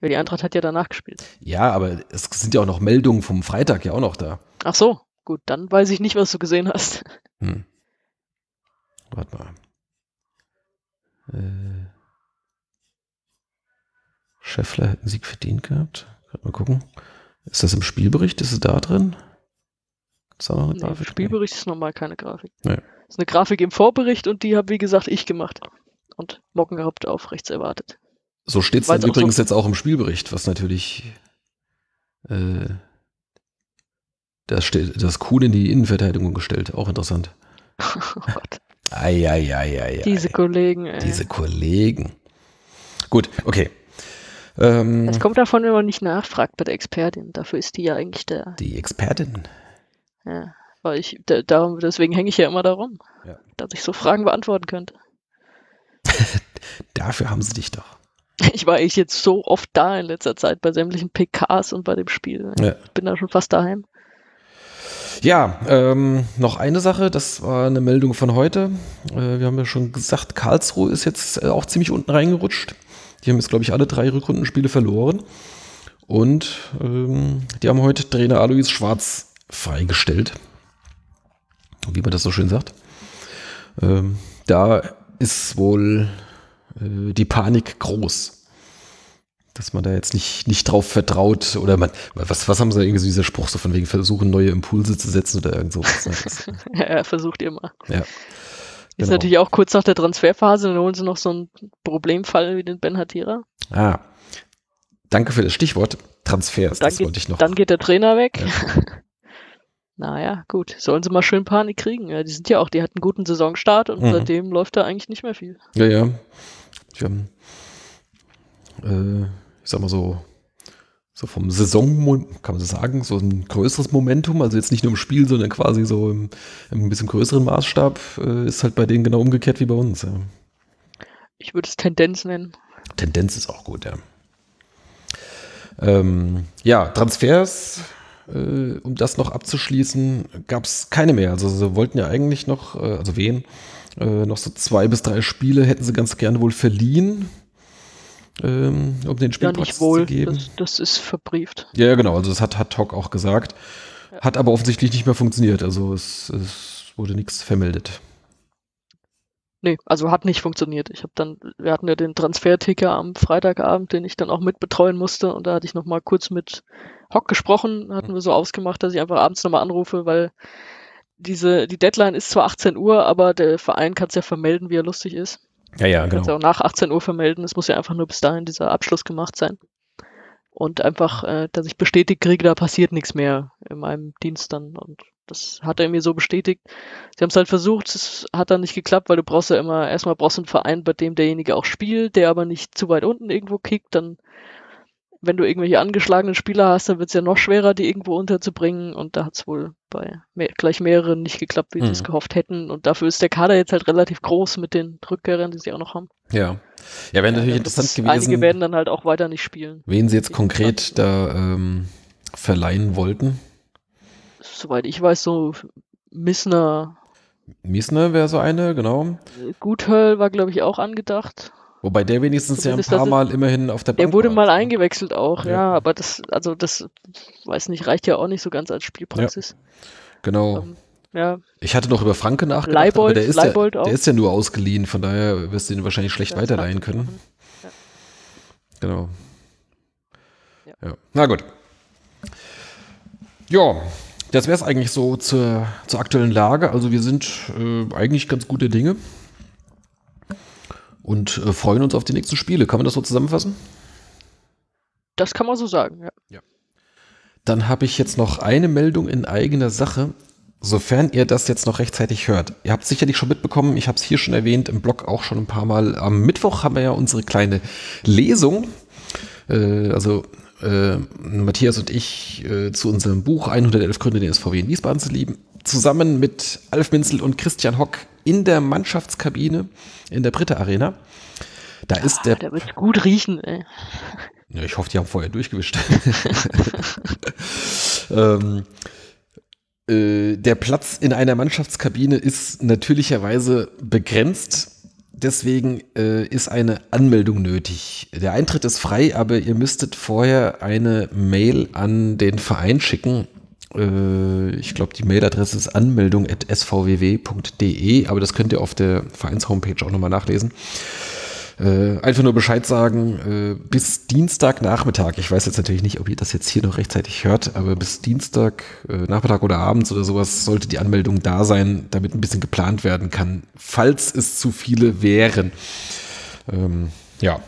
Ja, die Eintracht hat ja danach gespielt. Ja, aber es sind ja auch noch Meldungen vom Freitag ja auch noch da. Ach so, gut, dann weiß ich nicht, was du gesehen hast. Hm. Warte mal. Äh. Scheffler hat einen Sieg verdient gehabt. Mal gucken. Ist das im Spielbericht? Ist es da drin? Ist da noch eine Nee, Im Grafik? Spielbericht ist normal keine Grafik. Nee. ist eine Grafik im Vorbericht und die habe, wie gesagt, ich gemacht. Und Mockenhaupt auf rechts erwartet. So steht es dann auch so- übrigens jetzt auch im Spielbericht, was natürlich äh, das, steht, das Kuhn in die Innenverteidigung gestellt. Auch interessant. oh Gott, Eieieiei. diese Kollegen, ey. Diese Kollegen. Gut, okay. Ähm, Es kommt davon, wenn man nicht nachfragt bei der Expertin. Dafür ist die ja eigentlich der. die Expertin. Ja, weil ich, da, darum, deswegen hänge ich ja immer darum, Ja. dass ich so Fragen beantworten könnte. Dafür haben sie dich doch. Ich war eigentlich jetzt so oft da in letzter Zeit bei sämtlichen PKs und bei dem Spiel. Ja. Ich bin da schon fast daheim. Ja, ähm, noch eine Sache, das war eine Meldung von heute. Äh, wir haben ja schon gesagt, Karlsruhe ist jetzt äh, auch ziemlich unten reingerutscht. Die haben jetzt, glaube ich, alle drei Rückrundenspiele verloren. Und ähm, die haben heute Trainer Alois Schwarz freigestellt. Wie man das so schön sagt. Ähm, da ist wohl äh, die Panik groß dass man da jetzt nicht, nicht drauf vertraut oder man, was, was haben sie irgendwie so dieser Spruch so von wegen versuchen, neue Impulse zu setzen oder irgend sowas. Ne? ja, versucht ihr mal. Ja. Ist genau. natürlich auch kurz nach der Transferphase, dann holen sie noch so einen Problemfall wie den Ben Hatira. Ah. Danke für das Stichwort. Transfers, dann das geht, wollte ich noch. Dann geht der Trainer weg. Ja. naja, gut. Sollen sie mal schön Panik kriegen. Ja, die sind ja auch, die hatten einen guten Saisonstart und mhm. seitdem läuft da eigentlich nicht mehr viel. Ja, ja. Die haben, äh, ich sag mal so, so vom Saison, kann man so sagen, so ein größeres Momentum, also jetzt nicht nur im Spiel, sondern quasi so im, im ein bisschen größeren Maßstab, äh, ist halt bei denen genau umgekehrt wie bei uns. Ja. Ich würde es Tendenz nennen. Tendenz ist auch gut, ja. Ähm, ja, Transfers, äh, um das noch abzuschließen, gab es keine mehr. Also sie wollten ja eigentlich noch, äh, also wen, äh, noch so zwei bis drei Spiele hätten sie ganz gerne wohl verliehen ähm, um den Spielplatz ja, wohl. zu geben. Das, das, ist verbrieft. Ja, genau. Also das hat, hat Talk auch gesagt. Ja. Hat aber offensichtlich nicht mehr funktioniert. Also es, es wurde nichts vermeldet. Nee, also hat nicht funktioniert. Ich habe dann, wir hatten ja den Transferticker am Freitagabend, den ich dann auch mitbetreuen musste und da hatte ich nochmal kurz mit Hock gesprochen, hatten wir so ausgemacht, dass ich einfach abends nochmal anrufe, weil diese, die Deadline ist zwar 18 Uhr, aber der Verein kann es ja vermelden, wie er lustig ist. Ja, ja, genau. Kannst auch nach 18 Uhr vermelden. Es muss ja einfach nur bis dahin dieser Abschluss gemacht sein. Und einfach, äh, dass ich bestätigt kriege, da passiert nichts mehr in meinem Dienst dann. Und das hat er mir so bestätigt. Sie haben es halt versucht, es hat dann nicht geklappt, weil du brauchst ja immer, erstmal brauchst du einen Verein, bei dem derjenige auch spielt, der aber nicht zu weit unten irgendwo kickt, dann wenn du irgendwelche angeschlagenen Spieler hast, dann wird es ja noch schwerer, die irgendwo unterzubringen. Und da hat es wohl bei mehr, gleich mehreren nicht geklappt, wie mhm. sie es gehofft hätten. Und dafür ist der Kader jetzt halt relativ groß mit den Rückkehrern, die sie auch noch haben. Ja. Ja, wäre natürlich interessant gewesen. Einige werden dann halt auch weiter nicht spielen. Wen sie jetzt konkret da ähm, verleihen wollten? Soweit ich weiß, so Missner. Missner wäre so eine, genau. Guthöll war, glaube ich, auch angedacht. Wobei der wenigstens ja ein paar Mal immerhin auf der Bank Der wurde war. mal eingewechselt auch, ja. ja. aber das, also das, weiß nicht, reicht ja auch nicht so ganz als Spielpraxis. Ja. Genau. Ähm, ja. Ich hatte noch über Franke nachgedacht, Leibold, aber der ist, Leibold ja, der ist ja nur ausgeliehen, von daher wirst du ihn wahrscheinlich schlecht weiterleihen können. Ja. Genau. Ja. Na gut. Ja, das wäre es eigentlich so zur, zur aktuellen Lage. Also wir sind äh, eigentlich ganz gute Dinge und äh, freuen uns auf die nächsten Spiele. Kann man das so zusammenfassen? Das kann man so sagen, ja. ja. Dann habe ich jetzt noch eine Meldung in eigener Sache, sofern ihr das jetzt noch rechtzeitig hört. Ihr habt sicherlich schon mitbekommen, ich habe es hier schon erwähnt, im Blog auch schon ein paar Mal. Am Mittwoch haben wir ja unsere kleine Lesung. Äh, also äh, Matthias und ich äh, zu unserem Buch 111 Gründe, den SVW in Wiesbaden zu lieben, zusammen mit Alf Minzel und Christian Hock in der Mannschaftskabine in der Britta Arena. Da ist der. Da wird gut riechen, ey. Ja, ich hoffe, die haben vorher durchgewischt. ähm, äh, der Platz in einer Mannschaftskabine ist natürlicherweise begrenzt. Deswegen äh, ist eine Anmeldung nötig. Der Eintritt ist frei, aber ihr müsstet vorher eine Mail an den Verein schicken ich glaube, die Mailadresse ist anmeldung.svww.de, aber das könnt ihr auf der Vereins-Homepage auch nochmal nachlesen. Äh, einfach nur Bescheid sagen, äh, bis Dienstagnachmittag, ich weiß jetzt natürlich nicht, ob ihr das jetzt hier noch rechtzeitig hört, aber bis Dienstag, äh, oder abends oder sowas sollte die Anmeldung da sein, damit ein bisschen geplant werden kann, falls es zu viele wären. Ähm, ja,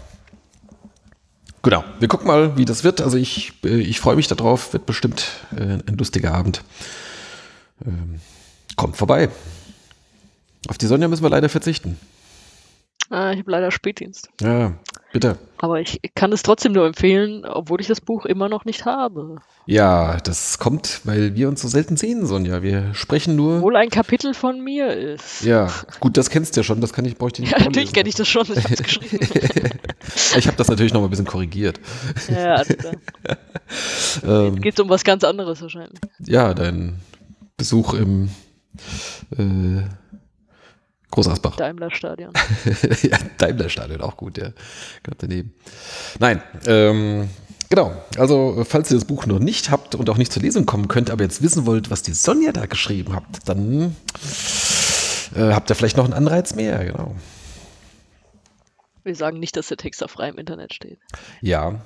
Genau, wir gucken mal, wie das wird. Also ich, äh, ich freue mich darauf, wird bestimmt äh, ein lustiger Abend. Ähm, kommt vorbei. Auf die Sonja müssen wir leider verzichten. Ah, ich habe leider Spätdienst. Ja, bitte. Aber ich kann es trotzdem nur empfehlen, obwohl ich das Buch immer noch nicht habe. Ja, das kommt, weil wir uns so selten sehen, Sonja. Wir sprechen nur. Obwohl ein Kapitel von mir ist. Ja, gut, das kennst du ja schon, das kann ich, brauche ich dir nicht Ja, natürlich kenne ich das schon, ich habe geschrieben. ich habe das natürlich noch mal ein bisschen korrigiert. Ja, klar. ähm, Geht um was ganz anderes wahrscheinlich. Ja, dein Besuch im äh, Großasbach. Daimler-Stadion. ja, Daimler-Stadion, auch gut, ja. Gerade daneben. Nein, ähm, genau. Also, falls ihr das Buch noch nicht habt und auch nicht zur Lesung kommen könnt, aber jetzt wissen wollt, was die Sonja da geschrieben hat, dann äh, habt ihr vielleicht noch einen Anreiz mehr, genau. Wir sagen nicht, dass der Text auf frei im Internet steht. Ja.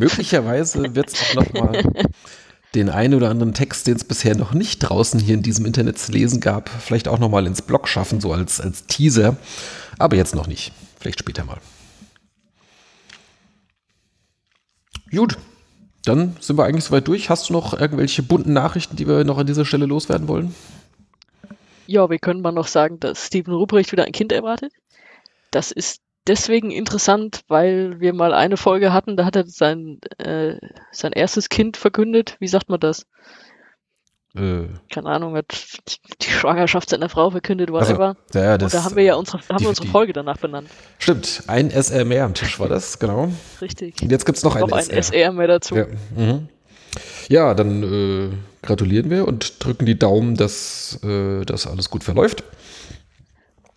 Möglicherweise wird es auch noch mal den einen oder anderen Text, den es bisher noch nicht draußen hier in diesem Internet zu lesen gab, vielleicht auch noch mal ins Blog schaffen, so als, als Teaser. Aber jetzt noch nicht. Vielleicht später mal. Gut, dann sind wir eigentlich soweit durch. Hast du noch irgendwelche bunten Nachrichten, die wir noch an dieser Stelle loswerden wollen? Ja, wir können mal noch sagen, dass Steven Ruprecht wieder ein Kind erwartet. Das ist deswegen interessant, weil wir mal eine Folge hatten, da hat er sein, äh, sein erstes Kind verkündet. Wie sagt man das? Äh, Keine Ahnung, hat die Schwangerschaft seiner Frau verkündet, whatever. Also, ja, das, Und da haben wir ja unsere, haben die, wir unsere Folge danach benannt. Stimmt, ein SR mehr am Tisch war das, genau. Richtig. Und jetzt gibt es noch, noch ein, ein SR. mehr dazu. Ja, mhm. ja dann äh, gratulieren wir und drücken die Daumen, dass äh, das alles gut verläuft.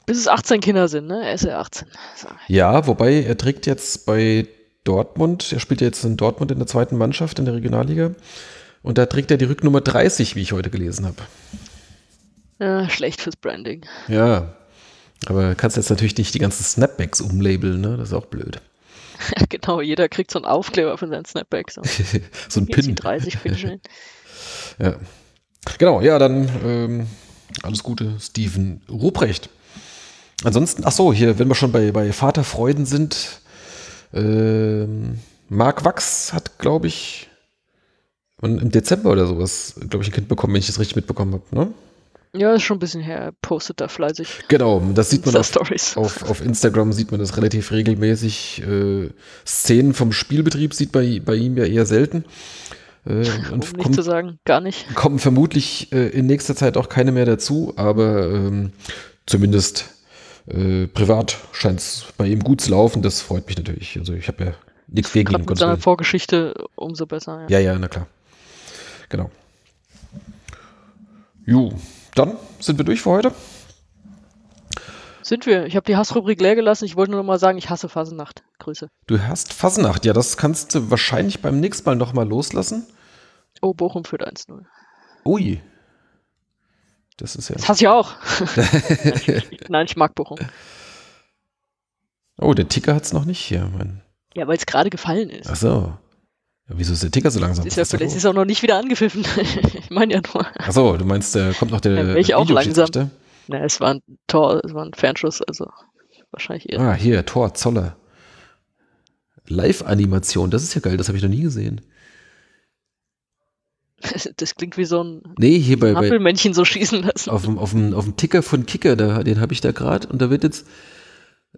Bis es 18 Kinder sind, ne? Er ist ja 18. So. Ja, wobei er trägt jetzt bei Dortmund, er spielt jetzt in Dortmund in der zweiten Mannschaft in der Regionalliga. Und da trägt er die Rücknummer 30, wie ich heute gelesen habe. Ja, schlecht fürs Branding. Ja, aber kannst jetzt natürlich nicht die ganzen Snapbacks umlabeln, ne? Das ist auch blöd. Ja, genau, jeder kriegt so einen Aufkleber von seinen Snapbacks. so ein Pin. 30 schön. ja. Genau, ja, dann ähm, alles Gute, Steven Ruprecht. Ansonsten, ach so, hier, wenn wir schon bei, bei Vaterfreuden sind, ähm, Marc Wachs hat, glaube ich, im Dezember oder sowas, glaube ich, ein Kind bekommen, wenn ich das richtig mitbekommen habe, ne? Ja, ist schon ein bisschen her, postet da fleißig. Genau, das sieht man auf, auf, auf, Instagram, sieht man das relativ regelmäßig. Äh, Szenen vom Spielbetrieb sieht bei, bei ihm ja eher selten. Äh, um nicht kommt, zu sagen, gar nicht. Kommen vermutlich äh, in nächster Zeit auch keine mehr dazu, aber ähm, zumindest äh, privat scheint es bei ihm gut zu laufen. Das freut mich natürlich. Also ich habe ja nichts gegen ihn. Mit seiner Vorgeschichte umso besser. Ja. ja, ja, na klar. Genau. Jo, dann sind wir durch für heute. Sind wir. Ich habe die Hassrubrik leer gelassen. Ich wollte nur noch mal sagen, ich hasse Fasenacht. Grüße. Du hast Fasenacht. Ja, das kannst du wahrscheinlich beim nächsten Mal noch mal loslassen. Oh, Bochum führt 1-0. Ui. Das ist ja. Das hasse ich auch. Nein, ich mag Bochum. Oh, der Ticker hat es noch nicht hier, Mann. Ja, weil es gerade gefallen ist. Ach so. Ja, wieso ist der Ticker so langsam? Ist ja, ist auch noch nicht wieder angepfiffen. ich meine ja nur. Ach so, du meinst, da kommt noch der. Ja, ich auch langsam. Na, es war ein Tor, es war ein Fernschuss, also wahrscheinlich eher. Ah, hier, Tor, Zoller. Live-Animation, das ist ja geil, das habe ich noch nie gesehen. Das klingt wie so ein nee, hier bei, Hampelmännchen so schießen lassen. Auf dem, auf dem, auf dem Ticker von Kicker, da, den habe ich da gerade und da wird jetzt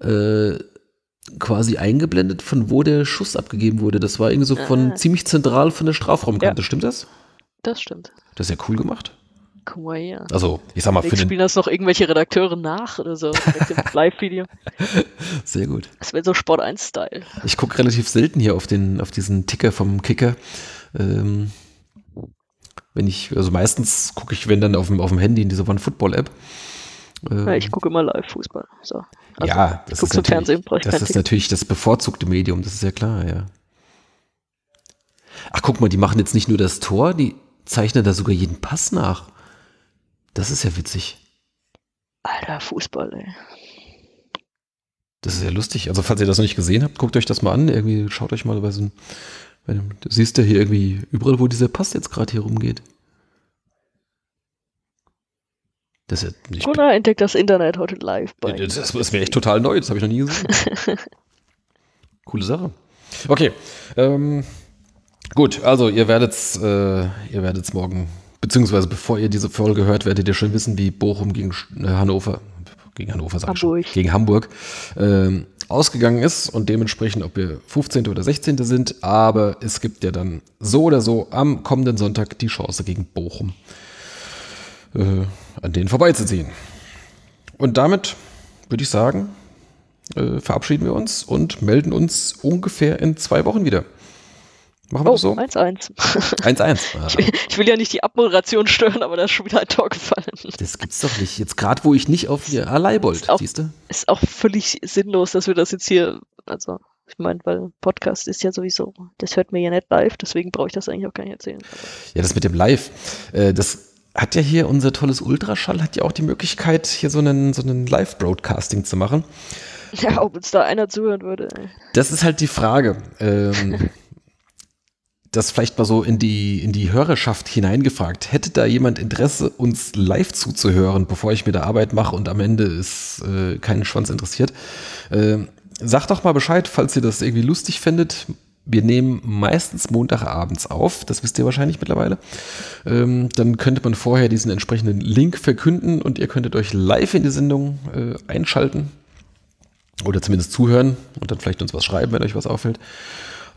äh, quasi eingeblendet, von wo der Schuss abgegeben wurde. Das war irgendwie so von ah. ziemlich zentral von der Strafraumkante. Ja. Stimmt das? Das stimmt. Das ist ja cool gemacht. Guck mal hier. Also, ich sag mal, für spielen das noch irgendwelche Redakteure nach oder so, Live-Video. Sehr gut. Das wäre so Sport 1-Style. Ich gucke relativ selten hier auf, den, auf diesen Ticker vom Kicker. Ähm, wenn ich, also meistens gucke ich, wenn dann auf dem, auf dem Handy in dieser One-Football-App. Ähm, ja, ich gucke immer Live-Fußball. So. Also, ja, das, ist, natürlich, das ist natürlich das bevorzugte Medium, das ist ja klar, ja. Ach, guck mal, die machen jetzt nicht nur das Tor, die zeichnen da sogar jeden Pass nach. Das ist ja witzig. Alter, Fußball, ey. Das ist ja lustig. Also, falls ihr das noch nicht gesehen habt, guckt euch das mal an. Irgendwie schaut euch mal bei so einem. Du siehst ja hier irgendwie überall, wo dieser Pass jetzt gerade hier rumgeht. Das ist ja Gunnar entdeckt das Internet heute live. Bei das, das ist mir echt total neu, das habe ich noch nie gesehen. Coole Sache. Okay. Ähm, gut, also ihr werdet es äh, ihr werdet's morgen, beziehungsweise bevor ihr diese Folge hört, werdet ihr schon wissen, wie Bochum gegen äh, Hannover, gegen Hannover sag Hamburg. Ich schon, gegen Hamburg ähm, ausgegangen ist und dementsprechend, ob wir 15. oder 16. sind. Aber es gibt ja dann so oder so am kommenden Sonntag die Chance gegen Bochum äh, an denen vorbeizuziehen. Und damit würde ich sagen, äh, verabschieden wir uns und melden uns ungefähr in zwei Wochen wieder. Machen wir oh, das so? 1-1. 1-1. Ich, ich, will ja nicht die Abmoderation stören, aber da ist schon wieder ein Tor gefallen. Das gibt's doch nicht. Jetzt gerade, wo ich nicht auf ihr Leibold, siehst du? Ist auch völlig sinnlos, dass wir das jetzt hier, also ich meine, weil Podcast ist ja sowieso, das hört mir ja nicht live, deswegen brauche ich das eigentlich auch gar nicht erzählen. Ja, das mit dem Live, äh, das hat ja hier unser tolles Ultraschall, hat ja auch die Möglichkeit, hier so einen, so einen Live-Broadcasting zu machen. Ja, ob uns da einer zuhören würde. Das ist halt die Frage. Ähm, das vielleicht mal so in die, in die Hörerschaft hineingefragt. Hätte da jemand Interesse, uns live zuzuhören, bevor ich mir da Arbeit mache und am Ende ist äh, keinen Schwanz interessiert? Äh, sagt doch mal Bescheid, falls ihr das irgendwie lustig findet. Wir nehmen meistens Montagabends auf, das wisst ihr wahrscheinlich mittlerweile. Ähm, dann könnte man vorher diesen entsprechenden Link verkünden und ihr könntet euch live in die Sendung äh, einschalten oder zumindest zuhören und dann vielleicht uns was schreiben, wenn euch was auffällt.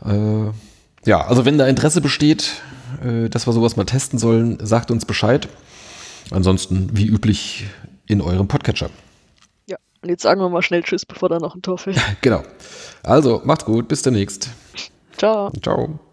Äh, ja, also wenn da Interesse besteht, äh, dass wir sowas mal testen sollen, sagt uns Bescheid. Ansonsten, wie üblich, in eurem Podcatcher. Ja, und jetzt sagen wir mal schnell Tschüss, bevor da noch ein Tor fällt. genau. Also, macht's gut, bis demnächst. Ciao. Ciao.